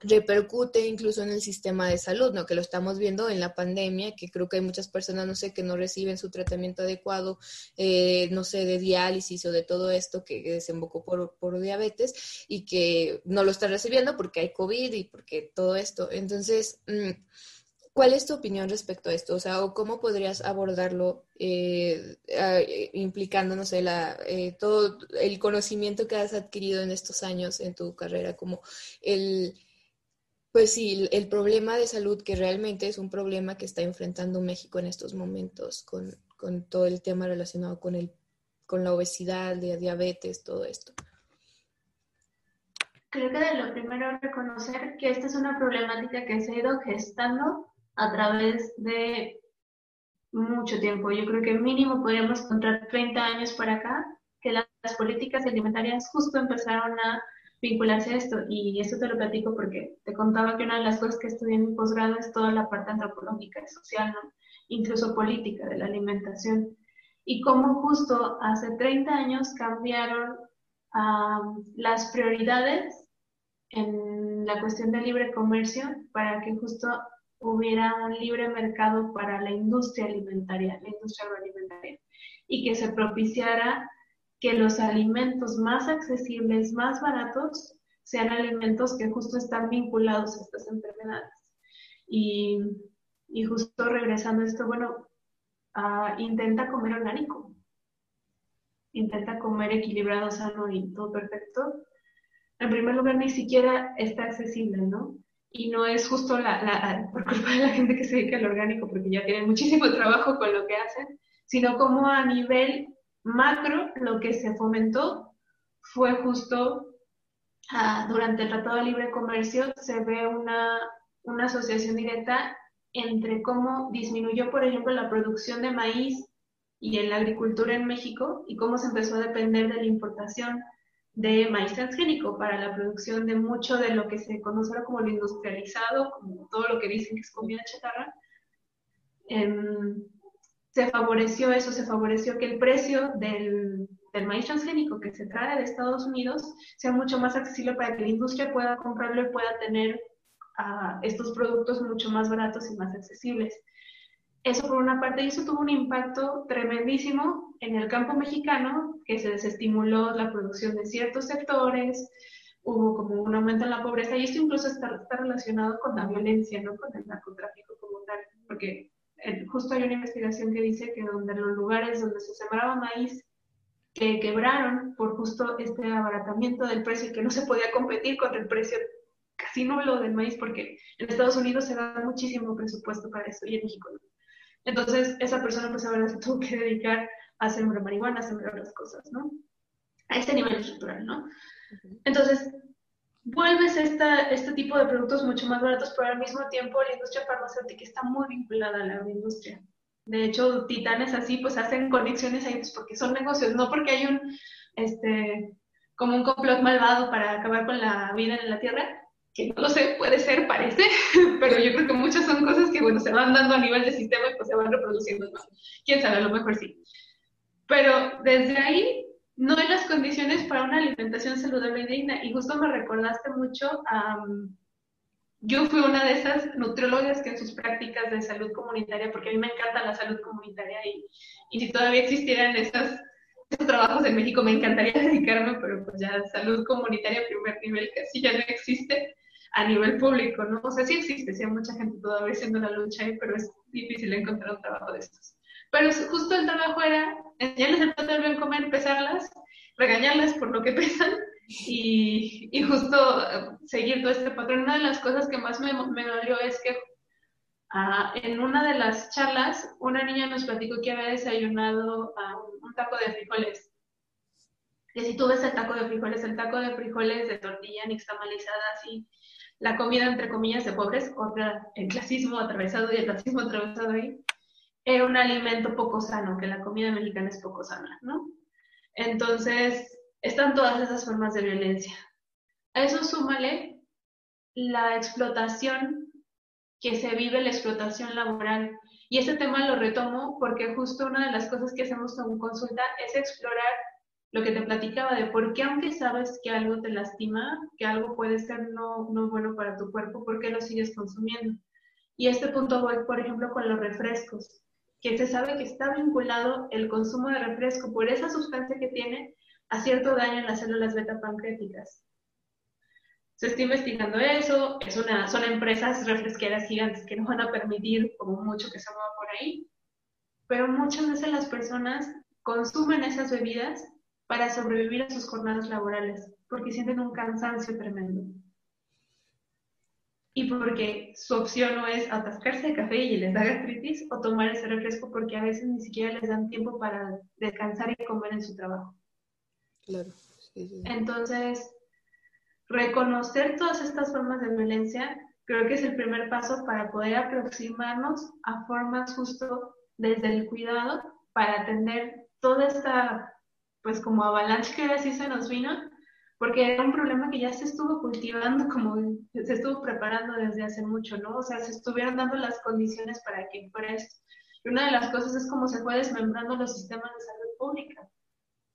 [SPEAKER 1] repercute incluso en el sistema de salud, ¿no? Que lo estamos viendo en la pandemia, que creo que hay muchas personas, no sé, que no reciben su tratamiento adecuado, eh, no sé, de diálisis o de todo esto que desembocó por, por diabetes y que no lo están recibiendo porque hay COVID y porque todo esto. Entonces, mm, ¿Cuál es tu opinión respecto a esto? O sea, ¿cómo podrías abordarlo eh, implicando, no sé, la, eh, todo el conocimiento que has adquirido en estos años en tu carrera, como el, pues sí, el problema de salud que realmente es un problema que está enfrentando México en estos momentos con, todo el tema relacionado con, el, con la obesidad, la diabetes, todo esto.
[SPEAKER 2] Creo que de lo primero reconocer que esta es una problemática que se ha ido gestando a través de mucho tiempo. Yo creo que mínimo podríamos encontrar 30 años por acá que las políticas alimentarias justo empezaron a vincularse a esto. Y esto te lo platico porque te contaba que una de las cosas que estudié en mi posgrado es toda la parte antropológica y social, incluso política de la alimentación. Y cómo justo hace 30 años cambiaron las prioridades en la cuestión del libre comercio para que justo hubiera un libre mercado para la industria alimentaria, la industria agroalimentaria, y que se propiciara que los alimentos más accesibles, más baratos, sean alimentos que justo están vinculados a estas enfermedades. Y, justo regresando a esto, bueno, uh, intenta comer orgánico, intenta comer equilibrado, sano y todo perfecto. En primer lugar, ni siquiera está accesible, ¿no? Y no es justo la, por culpa de la gente que se dedica al orgánico, porque ya tienen muchísimo trabajo con lo que hacen, sino como a nivel macro lo que se fomentó fue justo ah, durante el Tratado de Libre Comercio se ve una, una asociación directa entre cómo disminuyó, por ejemplo, la producción de maíz y en la agricultura en México y cómo se empezó a depender de la importación de maíz transgénico para la producción de mucho de lo que se conoce ahora como lo industrializado, como todo lo que dicen que es comida chatarra. Em, se favoreció eso, se favoreció que el precio del, maíz transgénico que se trae de Estados Unidos sea mucho más accesible para que la industria pueda comprarlo y pueda tener ah, estos productos mucho más baratos y más accesibles. Eso por una parte, y eso tuvo un impacto tremendísimo en el campo mexicano, que se desestimuló la producción de ciertos sectores, hubo como un aumento en la pobreza, y esto incluso está, está relacionado con la violencia, no con el narcotráfico como tal, porque justo hay una investigación que dice que donde los lugares donde se sembraba maíz que quebraron por justo este abaratamiento del precio y que no se podía competir contra el precio casi nulo del maíz porque en Estados Unidos se da muchísimo presupuesto para eso y en México no. Entonces esa persona pues ahora se tuvo que dedicar a sembrar marihuana, a sembrar otras cosas, ¿no? A este nivel estructural, ¿no? Entonces, vuelves esta, este tipo de productos mucho más baratos, pero al mismo tiempo la industria farmacéutica está muy vinculada a la agroindustria. De hecho, titanes así, pues hacen conexiones ahí, pues porque son negocios, no porque hay un, este, como un complot malvado para acabar con la vida en la Tierra, que no lo sé, puede ser, parece, pero yo creo que muchas son cosas que, bueno, se van dando a nivel de sistema y pues se van reproduciendo. Quién sabe, a lo mejor sí. Pero desde ahí no hay las condiciones para una alimentación saludable y digna. Y justo me recordaste mucho a... yo fui una de esas nutriólogas que en sus prácticas de salud comunitaria, porque a mí me encanta la salud comunitaria y, y si todavía existieran esas, esos trabajos en México me encantaría dedicarme, pero pues ya salud comunitaria primer nivel casi ya no existe a nivel público, ¿no? O sea, sí existe, sí hay mucha gente todavía haciendo la lucha pero es difícil encontrar un trabajo de estos. Pero justo el trabajo era enseñarles el plato del bien comer, pesarlas, regañarlas por lo que pesan y, y justo eh, seguir todo este patrón. Una de las cosas que más me, me dolió es que ah, en una de las charlas una niña nos platicó que había desayunado un taco de frijoles. Y si tú ves el taco de frijoles, el taco de frijoles de tortilla nixtamalizada, así, la comida entre comillas de pobres, otra, el clasismo atravesado y el racismo atravesado ahí era un alimento poco sano, que la comida mexicana es poco sana, ¿no? Entonces, están todas esas formas de violencia. A eso súmale la explotación que se vive, la explotación laboral. Y este tema lo retomo porque justo una de las cosas que hacemos con consulta es explorar lo que te platicaba de por qué aunque sabes que algo te lastima, que algo puede ser no, no bueno para tu cuerpo, ¿por qué lo sigues consumiendo? Y este punto voy, por ejemplo, con los refrescos, que se sabe que está vinculado el consumo de refresco por esa sustancia que tiene a cierto daño en las células beta pancreáticas. Se está investigando eso, es una, son empresas refresqueras gigantes que no van a permitir como mucho que se mueva por ahí, pero muchas veces las personas consumen esas bebidas para sobrevivir a sus jornadas laborales, porque sienten un cansancio tremendo. Y porque su opción no es atascarse de café y les da gastritis o tomar ese refresco porque a veces ni siquiera les dan tiempo para descansar y comer en su trabajo.
[SPEAKER 1] Claro.
[SPEAKER 2] Entonces, reconocer todas estas formas de violencia creo que es el primer paso para poder aproximarnos a formas justo desde el cuidado para atender toda esta, pues como avalancha que así se nos vino, porque era un problema que ya se estuvo cultivando, como se estuvo preparando desde hace mucho, ¿no? O sea, se estuvieron dando las condiciones para que fuera esto. Y una de las cosas es cómo se fue desmembrando los sistemas de salud pública,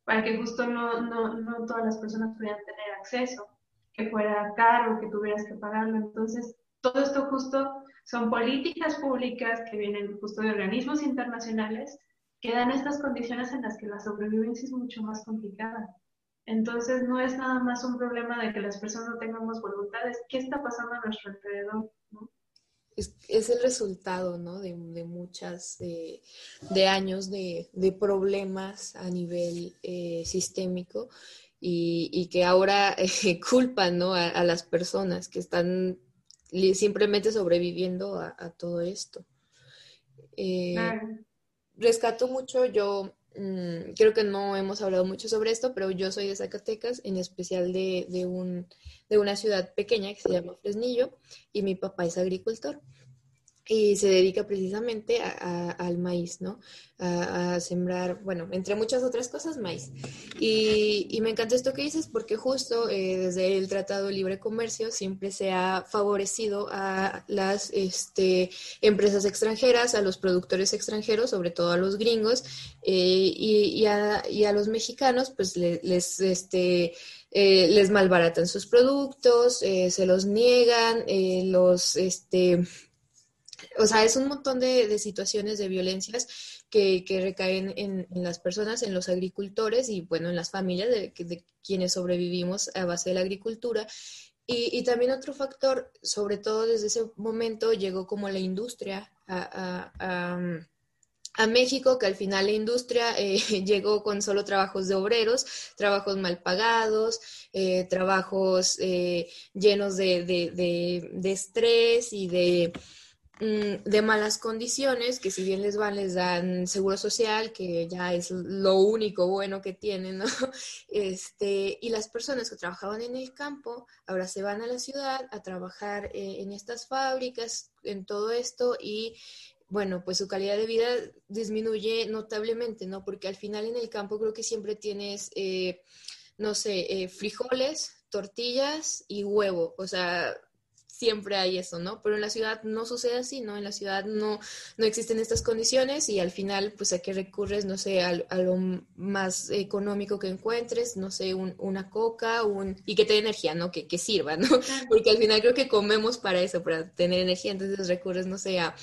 [SPEAKER 2] para que justo no, no, no todas las personas pudieran tener acceso que fuera caro, que tuvieras que pagarlo. Entonces, todo esto justo son políticas públicas que vienen justo de organismos internacionales que dan estas condiciones en las que la sobrevivencia es mucho más complicada. Entonces, no es nada más un problema de que las personas no tengamos voluntades. ¿Qué está pasando a nuestro alrededor?
[SPEAKER 1] Es, el resultado ¿no? de, muchas, de, años de, problemas a nivel eh, sistémico y, que ahora eh, culpan ¿no? a, las personas que están simplemente sobreviviendo a, todo esto. Eh, rescato mucho, yo mm, creo que no hemos hablado mucho sobre esto, pero yo soy de Zacatecas, en especial de, de, un, de una ciudad pequeña que se llama Fresnillo, y mi papá es agricultor y se dedica precisamente al maíz, ¿no? A, sembrar, bueno, entre muchas otras cosas, maíz. Y, me encanta esto que dices porque justo eh, desde el Tratado de Libre Comercio siempre se ha favorecido a las este, empresas extranjeras, a los productores extranjeros, sobre todo a los gringos, eh, y, a, los mexicanos, pues les, este, eh, les malbaratan sus productos, se los niegan, los, este, o sea, es un montón de, situaciones de violencias que, recaen en, las personas, en los agricultores y, bueno, en las familias de, quienes sobrevivimos a base de la agricultura. Y, también otro factor, sobre todo desde ese momento, llegó como la industria a, México, que al final la industria eh, llegó con solo trabajos de obreros, trabajos mal pagados, eh, trabajos eh, llenos de estrés y de de malas condiciones, que si bien les van, les dan seguro social, que ya es lo único bueno que tienen, ¿no? Este, y las personas que trabajaban en el campo ahora se van a la ciudad a trabajar eh, en estas fábricas, en todo esto, y bueno, pues su calidad de vida disminuye notablemente, ¿no? Porque al final en el campo creo que siempre tienes, eh, no sé, eh, frijoles, tortillas y huevo, o sea, siempre hay eso, ¿no? Pero en la ciudad no sucede así, ¿no? En la ciudad no, no existen estas condiciones y al final, pues, ¿a qué recurres? No sé, a, lo más económico que encuentres, no sé, una coca, un, y que te dé energía, ¿no? Que, que sirva, ¿no? Porque al final creo que comemos para eso, para tener energía, entonces recurres, no sé, a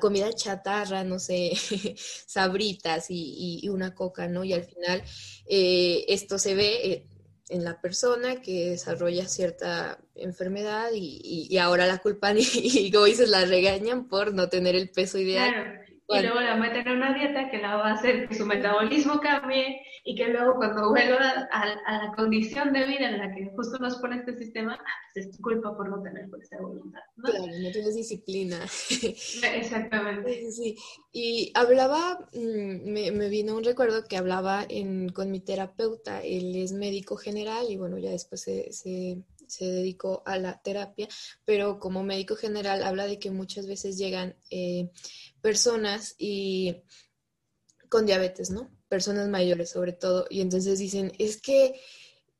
[SPEAKER 1] comida chatarra, no sé, sabritas y, una coca, ¿no? Y al final eh, esto se ve, eh, en la persona que desarrolla cierta enfermedad y, ahora la culpan y, y, como dices, la regañan por no tener el peso ideal.
[SPEAKER 2] Y luego la meten en una dieta que la va a hacer que su metabolismo cambie y que luego cuando vuelva a, la condición de vida en la que justo nos pone este sistema, ah, pues es tu culpa por no tener fuerza de voluntad. ¿no?
[SPEAKER 1] Claro, no tienes disciplina.
[SPEAKER 2] Exactamente.
[SPEAKER 1] Sí, Y hablaba, mm, me, me, vino un recuerdo que hablaba en, con mi terapeuta, él es médico general y bueno, ya después se, se se dedicó a la terapia, pero como médico general habla de que muchas veces llegan eh, personas y con diabetes, ¿no? Personas mayores sobre todo, y entonces dicen, es que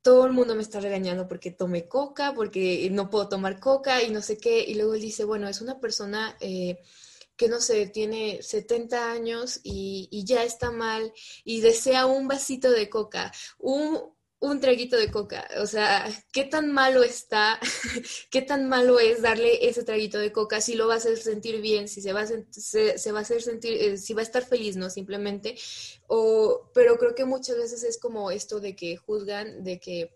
[SPEAKER 1] todo el mundo me está regañando porque tomé coca, porque no puedo tomar coca y no sé qué. Y luego él dice, bueno, es una persona eh, que no sé, tiene 70 años y, y, ya está mal y desea un vasito de coca, un, un traguito de coca. O sea, ¿qué tan malo está? ¿Qué tan malo es darle ese traguito de coca? Si lo va a hacer sentir bien, si se va a, se, va a hacer sentir, eh, si va a estar feliz, ¿no? Simplemente. O, pero creo que muchas veces es como esto de que juzgan, de que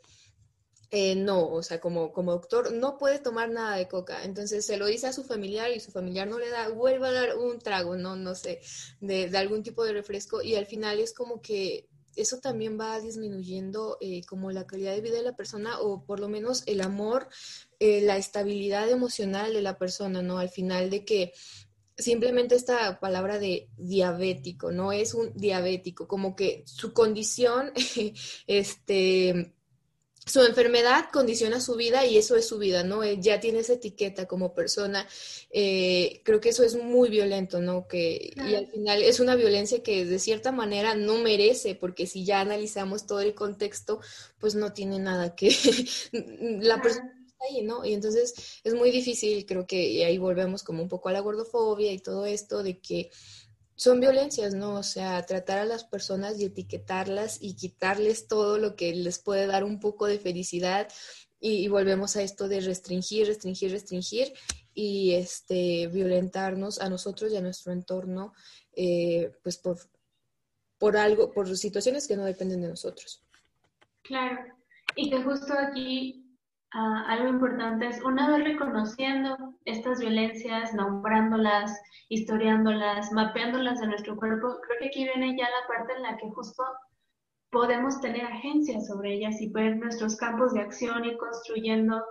[SPEAKER 1] eh, no, o sea, como, como doctor, no puede tomar nada de coca. Entonces se lo dice a su familiar y su familiar no le da, vuelve a dar un trago, no, no sé, de, de algún tipo de refresco. Y al final es como que eso también va disminuyendo eh, como la calidad de vida de la persona o por lo menos el amor, eh, la estabilidad emocional de la persona, ¿no? Al final de que simplemente esta palabra de diabético, no es un diabético, como que su condición, este su enfermedad condiciona su vida y eso es su vida, ¿no? ya tiene esa etiqueta como persona. Eh, creo que eso es muy violento, ¿no? Que, Y al final es una violencia que de cierta manera no merece, porque si ya analizamos todo el contexto, pues no tiene nada que... la persona está ahí, ¿no? Y entonces es muy difícil, creo que y ahí volvemos como un poco a la gordofobia y todo esto de que son violencias, ¿no? O sea, tratar a las personas y etiquetarlas y quitarles todo lo que les puede dar un poco de felicidad y, volvemos a esto de restringir, restringir, restringir y este violentarnos a nosotros y a nuestro entorno, eh, pues por, por algo, por situaciones que no dependen de nosotros.
[SPEAKER 2] Claro, y que justo aquí algo importante es, una vez reconociendo estas violencias, nombrándolas, historiándolas, mapeándolas de nuestro cuerpo, creo que aquí viene ya la parte en la que justo podemos tener agencia sobre ellas y ver nuestros campos de acción y construyendo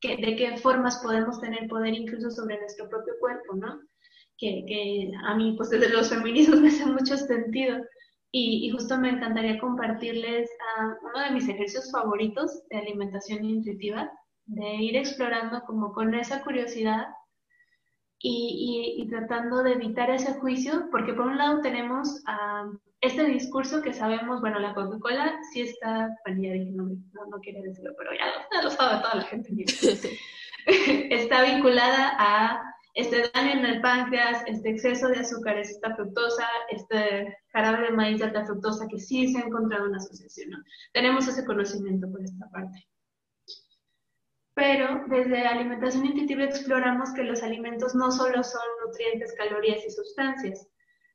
[SPEAKER 2] que, de qué formas podemos tener poder incluso sobre nuestro propio cuerpo, ¿no? Que, que a mí, pues desde los feminismos me hace mucho sentido. Y, justo me encantaría compartirles uno de mis ejercicios favoritos de alimentación intuitiva, de ir explorando como con esa curiosidad y, tratando de evitar ese juicio, porque por un lado tenemos este discurso que sabemos, bueno, la Coca-Cola sí está, bueno, ya dije, no, no, quiere decirlo, pero ya lo, ya lo sabe toda la gente, está vinculada a este daño en el páncreas, este exceso de azúcares, esta fructosa, este jarabe de maíz de alta fructosa, que sí se ha encontrado una asociación. ¿no? Tenemos ese conocimiento por esta parte. Pero desde alimentación intuitiva exploramos que los alimentos no solo son nutrientes, calorías y sustancias,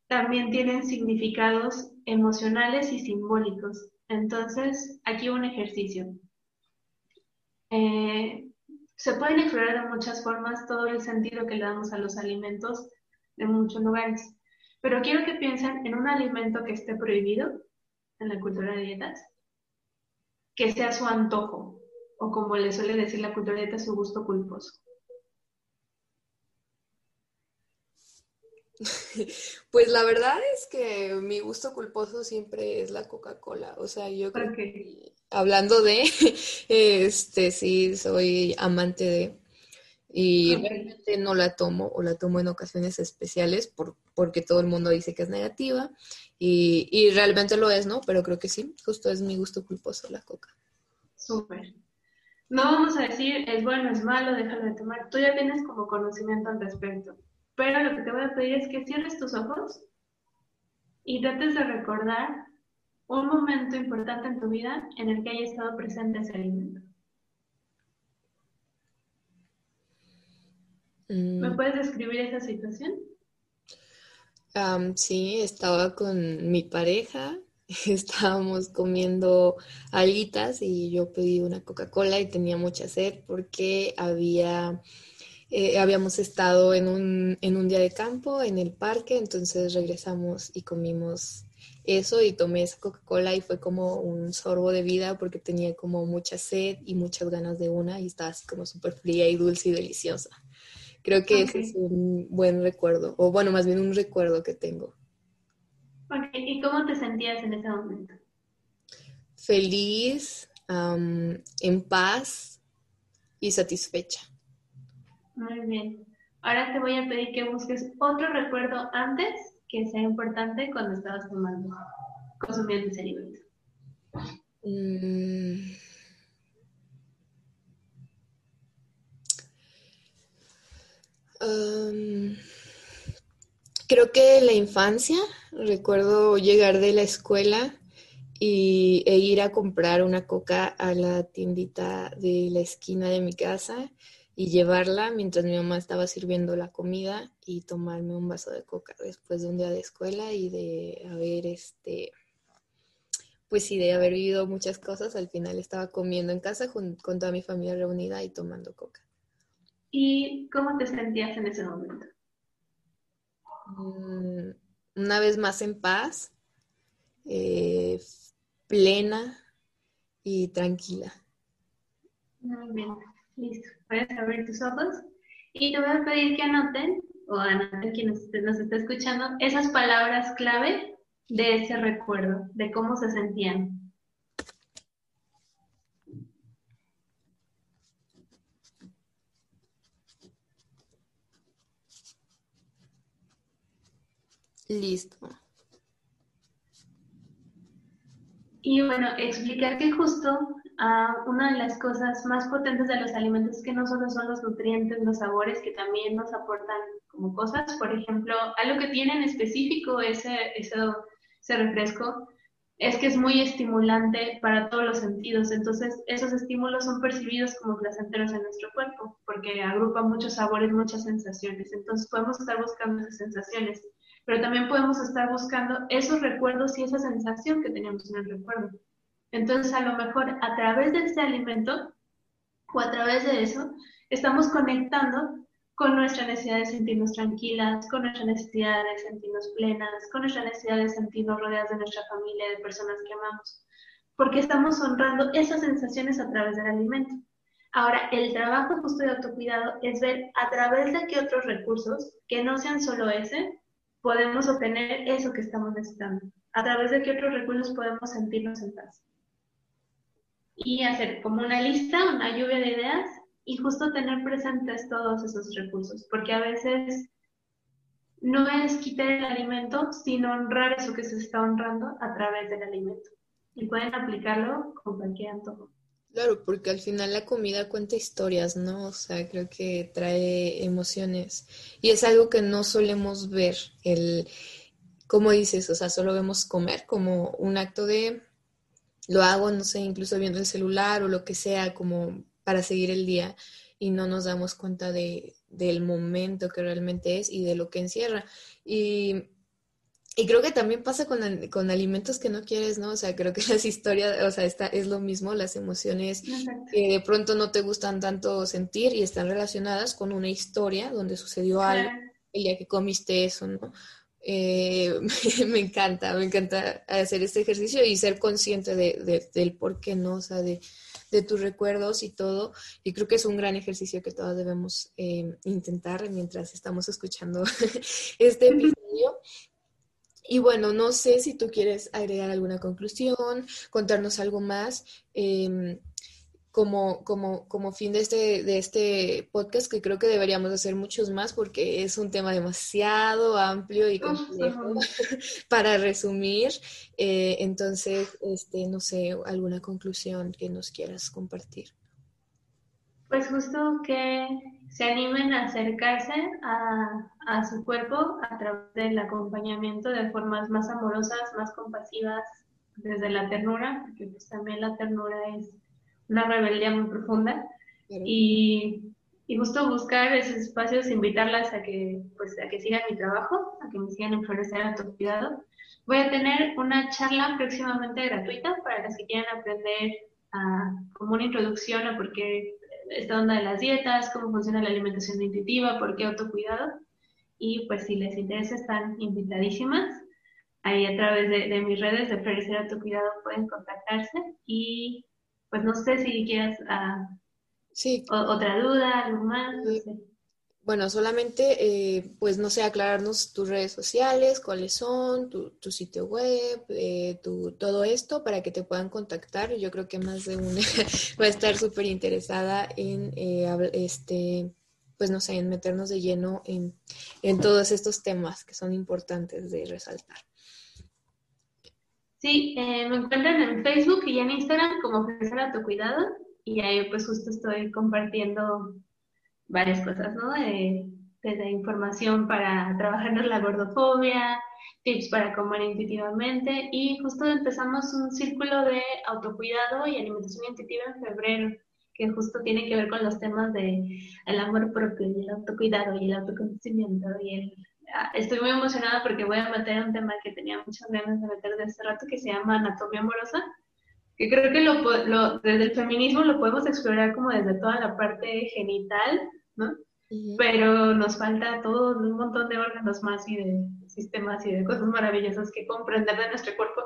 [SPEAKER 2] también tienen significados emocionales y simbólicos. Entonces, aquí un ejercicio. Eh, se pueden explorar de muchas formas todo el sentido que le damos a los alimentos de muchos lugares. Pero quiero que piensen en un alimento que esté prohibido en la cultura de dietas, que sea su antojo, o como le suele decir la cultura de dietas, su gusto culposo.
[SPEAKER 1] Pues la verdad es que mi gusto culposo siempre es la Coca-Cola. O sea, yo creo que hablando de, este, sí, soy amante de, y realmente no la tomo o la tomo en ocasiones especiales por, porque todo el mundo dice que es negativa y, y, realmente lo es, ¿no? Pero creo que sí, justo es mi gusto culposo la coca.
[SPEAKER 2] Súper. No vamos a decir es bueno, es malo, déjalo de tomar. Tú ya tienes como conocimiento al respecto. Pero lo que te voy a pedir es que cierres tus ojos y trates de recordar un momento importante en tu vida en el que haya estado presente ese alimento. ¿Me mm. puedes describir esa situación?
[SPEAKER 1] sí, estaba con mi pareja, estábamos comiendo alitas y yo pedí una Coca-Cola y tenía mucha sed porque había, eh, habíamos estado en un, en un día de campo en el parque, entonces regresamos y comimos eso y tomé esa Coca-Cola y fue como un sorbo de vida porque tenía como mucha sed y muchas ganas de una y estaba así como súper fría y dulce y deliciosa. Creo que ese es un buen recuerdo, o bueno, más bien un recuerdo que tengo.
[SPEAKER 2] ¿y cómo te sentías en ese momento?
[SPEAKER 1] Feliz, en paz, y satisfecha.
[SPEAKER 2] Muy bien. Ahora te voy a pedir que busques otro recuerdo antes que sea importante cuando estabas tomando, consumiendo ese alimento. Mm.
[SPEAKER 1] creo que la infancia, recuerdo llegar de la escuela y, e ir a comprar una coca a la tiendita de la esquina de mi casa y llevarla mientras mi mamá estaba sirviendo la comida y tomarme un vaso de coca después de un día de escuela y de haber este pues sí, de haber vivido muchas cosas, al final estaba comiendo en casa con, con toda mi familia reunida y tomando coca.
[SPEAKER 2] ¿Y cómo te sentías en ese momento?
[SPEAKER 1] Mm, una vez más en paz, eh, plena y tranquila.
[SPEAKER 2] Muy bien, listo. Puedes abrir tus ojos y te voy a pedir que anoten, o anoten quien nos, nos está escuchando, esas palabras clave de ese recuerdo, de cómo se sentían.
[SPEAKER 1] Listo.
[SPEAKER 2] Y bueno, explicar que justo ah, una de las cosas más potentes de los alimentos que no solo son los nutrientes, los sabores, que también nos aportan como cosas. Por ejemplo, algo que tiene en específico ese, ese, ese refresco es que es muy estimulante para todos los sentidos. Entonces, esos estímulos son percibidos como placenteros en nuestro cuerpo, porque agrupa muchos sabores, muchas sensaciones. Entonces, podemos estar buscando esas sensaciones pero también podemos estar buscando esos recuerdos y esa sensación que teníamos en el recuerdo. Entonces, a lo mejor a través de este alimento o a través de eso, estamos conectando con nuestra necesidad de sentirnos tranquilas, con nuestra necesidad de sentirnos plenas, con nuestra necesidad de sentirnos rodeadas de nuestra familia, de personas que amamos, porque estamos honrando esas sensaciones a través del alimento. Ahora, el trabajo justo de autocuidado es ver a través de qué otros recursos, que no sean solo ese, podemos obtener eso que estamos necesitando. A través de qué otros recursos podemos sentirnos en paz. Y hacer como una lista, una lluvia de ideas y justo tener presentes todos esos recursos, porque a veces no es quitar el alimento, sino honrar eso que se está honrando a través del alimento. Y pueden aplicarlo con cualquier antojo.
[SPEAKER 1] Claro, porque al final la comida cuenta historias, ¿no? O sea, creo que trae emociones. Y es algo que no solemos ver, el, como dices, o sea, solo vemos comer como un acto de, lo hago, no sé, incluso viendo el celular o lo que sea, como para seguir el día y no nos damos cuenta de, del momento que realmente es y de lo que encierra. Y y creo que también pasa con, con, alimentos que no quieres, ¿no? O sea, creo que las historias, o sea, está, es lo mismo, las emociones que de pronto no te gustan tanto sentir y están relacionadas con una historia donde sucedió algo el día que comiste eso, ¿no? Eh, me encanta, me encanta hacer este ejercicio y ser consciente de, del por qué no, o sea, de, tus recuerdos y todo. Y creo que es un gran ejercicio que todos debemos eh, intentar mientras estamos escuchando este episodio. Y bueno, no sé si tú quieres agregar alguna conclusión, contarnos algo más. Em, como, como, como fin de este, de este podcast, que creo que deberíamos hacer muchos más porque es un tema demasiado amplio y complejo para resumir. Eh, entonces, este, no sé, alguna conclusión que nos quieras compartir.
[SPEAKER 2] Pues justo que se animen a acercarse a, a, su cuerpo a través del acompañamiento de formas más amorosas, más compasivas, desde la ternura, porque pues también la ternura es una rebeldía muy profunda. Y, y, justo buscar esos espacios, invitarlas a que, pues, a que sigan mi trabajo, a que me sigan en Florecer Autocuidado. Voy a tener una charla próximamente gratuita para las que quieran aprender a, como una introducción a por qué esta onda de las dietas, cómo funciona la alimentación intuitiva, por qué autocuidado. Y pues si les interesa, están invitadísimas. Ahí a través de, mis redes de Florecer Autocuidado pueden contactarse. Y pues no sé si quieras uh, sí. otra duda, algo más.
[SPEAKER 1] bueno, solamente, eh, pues no sé, aclararnos tus redes sociales, cuáles son, tu, sitio web, eh, tu, todo esto para que te puedan contactar. Yo creo que más de una va a estar súper interesada en, eh, este, pues no sé, en meternos de lleno en, en todos estos temas que son importantes de resaltar.
[SPEAKER 2] Sí, me encuentran en Facebook y en Instagram como tu cuidado y ahí pues justo estoy compartiendo varias cosas, ¿no? desde información para trabajar en la gordofobia, tips para comer intuitivamente y justo empezamos un círculo de autocuidado y alimentación intuitiva en febrero que justo tiene que ver con los temas de el amor propio y el autocuidado y el autoconocimiento y el estoy muy emocionada porque voy a meter un tema que tenía muchas ganas de meter de hace rato que se llama anatomía amorosa que creo que lo, desde el feminismo lo podemos explorar como desde toda la parte genital, ¿no? Pero nos falta todo un montón de órganos más y de sistemas y de cosas maravillosas que comprender de nuestro cuerpo,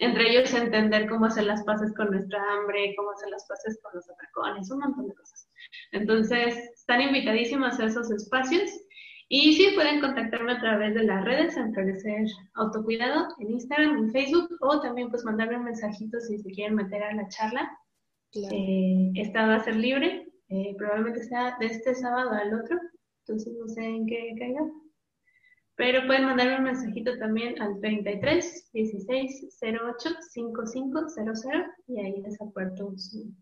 [SPEAKER 2] entre ellos entender cómo hacer las paces con nuestra hambre, cómo hacer las paces con los atracones, un montón de cosas. Entonces, están invitadísimas a esos espacios y sí, pueden contactarme a través de las redes, Florecer Autocuidado, en Instagram, en Facebook, o también pues mandarme un mensajito si se quieren meter a la charla. Eh, esta va a ser libre, eh, probablemente sea de este sábado al otro, entonces no sé en qué caiga. Pero pueden mandarme un mensajito también al 33 16 08 5500 y ahí les apuerto su,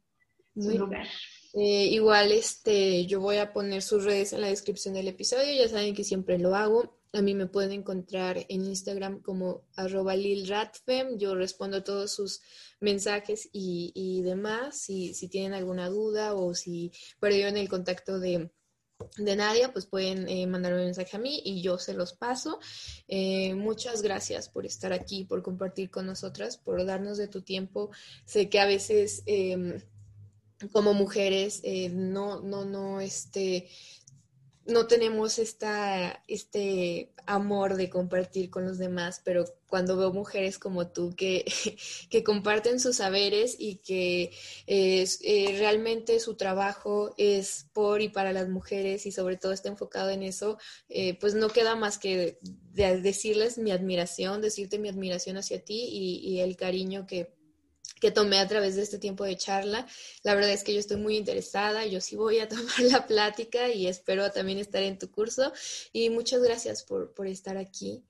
[SPEAKER 2] su lugar.
[SPEAKER 1] Eh, igual este, yo voy a poner sus redes en la descripción del episodio, ya saben que siempre lo hago. A mí me pueden encontrar en Instagram como arroba lilratfem. Yo respondo todos sus mensajes y, demás. Si, si, tienen alguna duda o si perdieron el contacto de, de Nadia, pues pueden eh, mandarme un mensaje a mí y yo se los paso. Eh, muchas gracias por estar aquí, por compartir con nosotras, por darnos de tu tiempo. Sé que a veces em, como mujeres eh, no, no, no, este, no tenemos esta, este amor de compartir con los demás, pero cuando veo mujeres como tú que, que comparten sus saberes y que eh, realmente su trabajo es por y para las mujeres y sobre todo está enfocado en eso, eh, pues no queda más que decirles mi admiración, decirte mi admiración hacia ti y el cariño que que tomé a través de este tiempo de charla. La verdad es que yo estoy muy interesada, yo sí voy a tomar la plática y espero también estar en tu curso. Y muchas gracias por, estar aquí.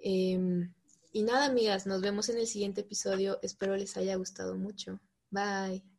[SPEAKER 1] Em, y nada, amigas, nos vemos en el siguiente episodio. Espero les haya gustado mucho. Bye.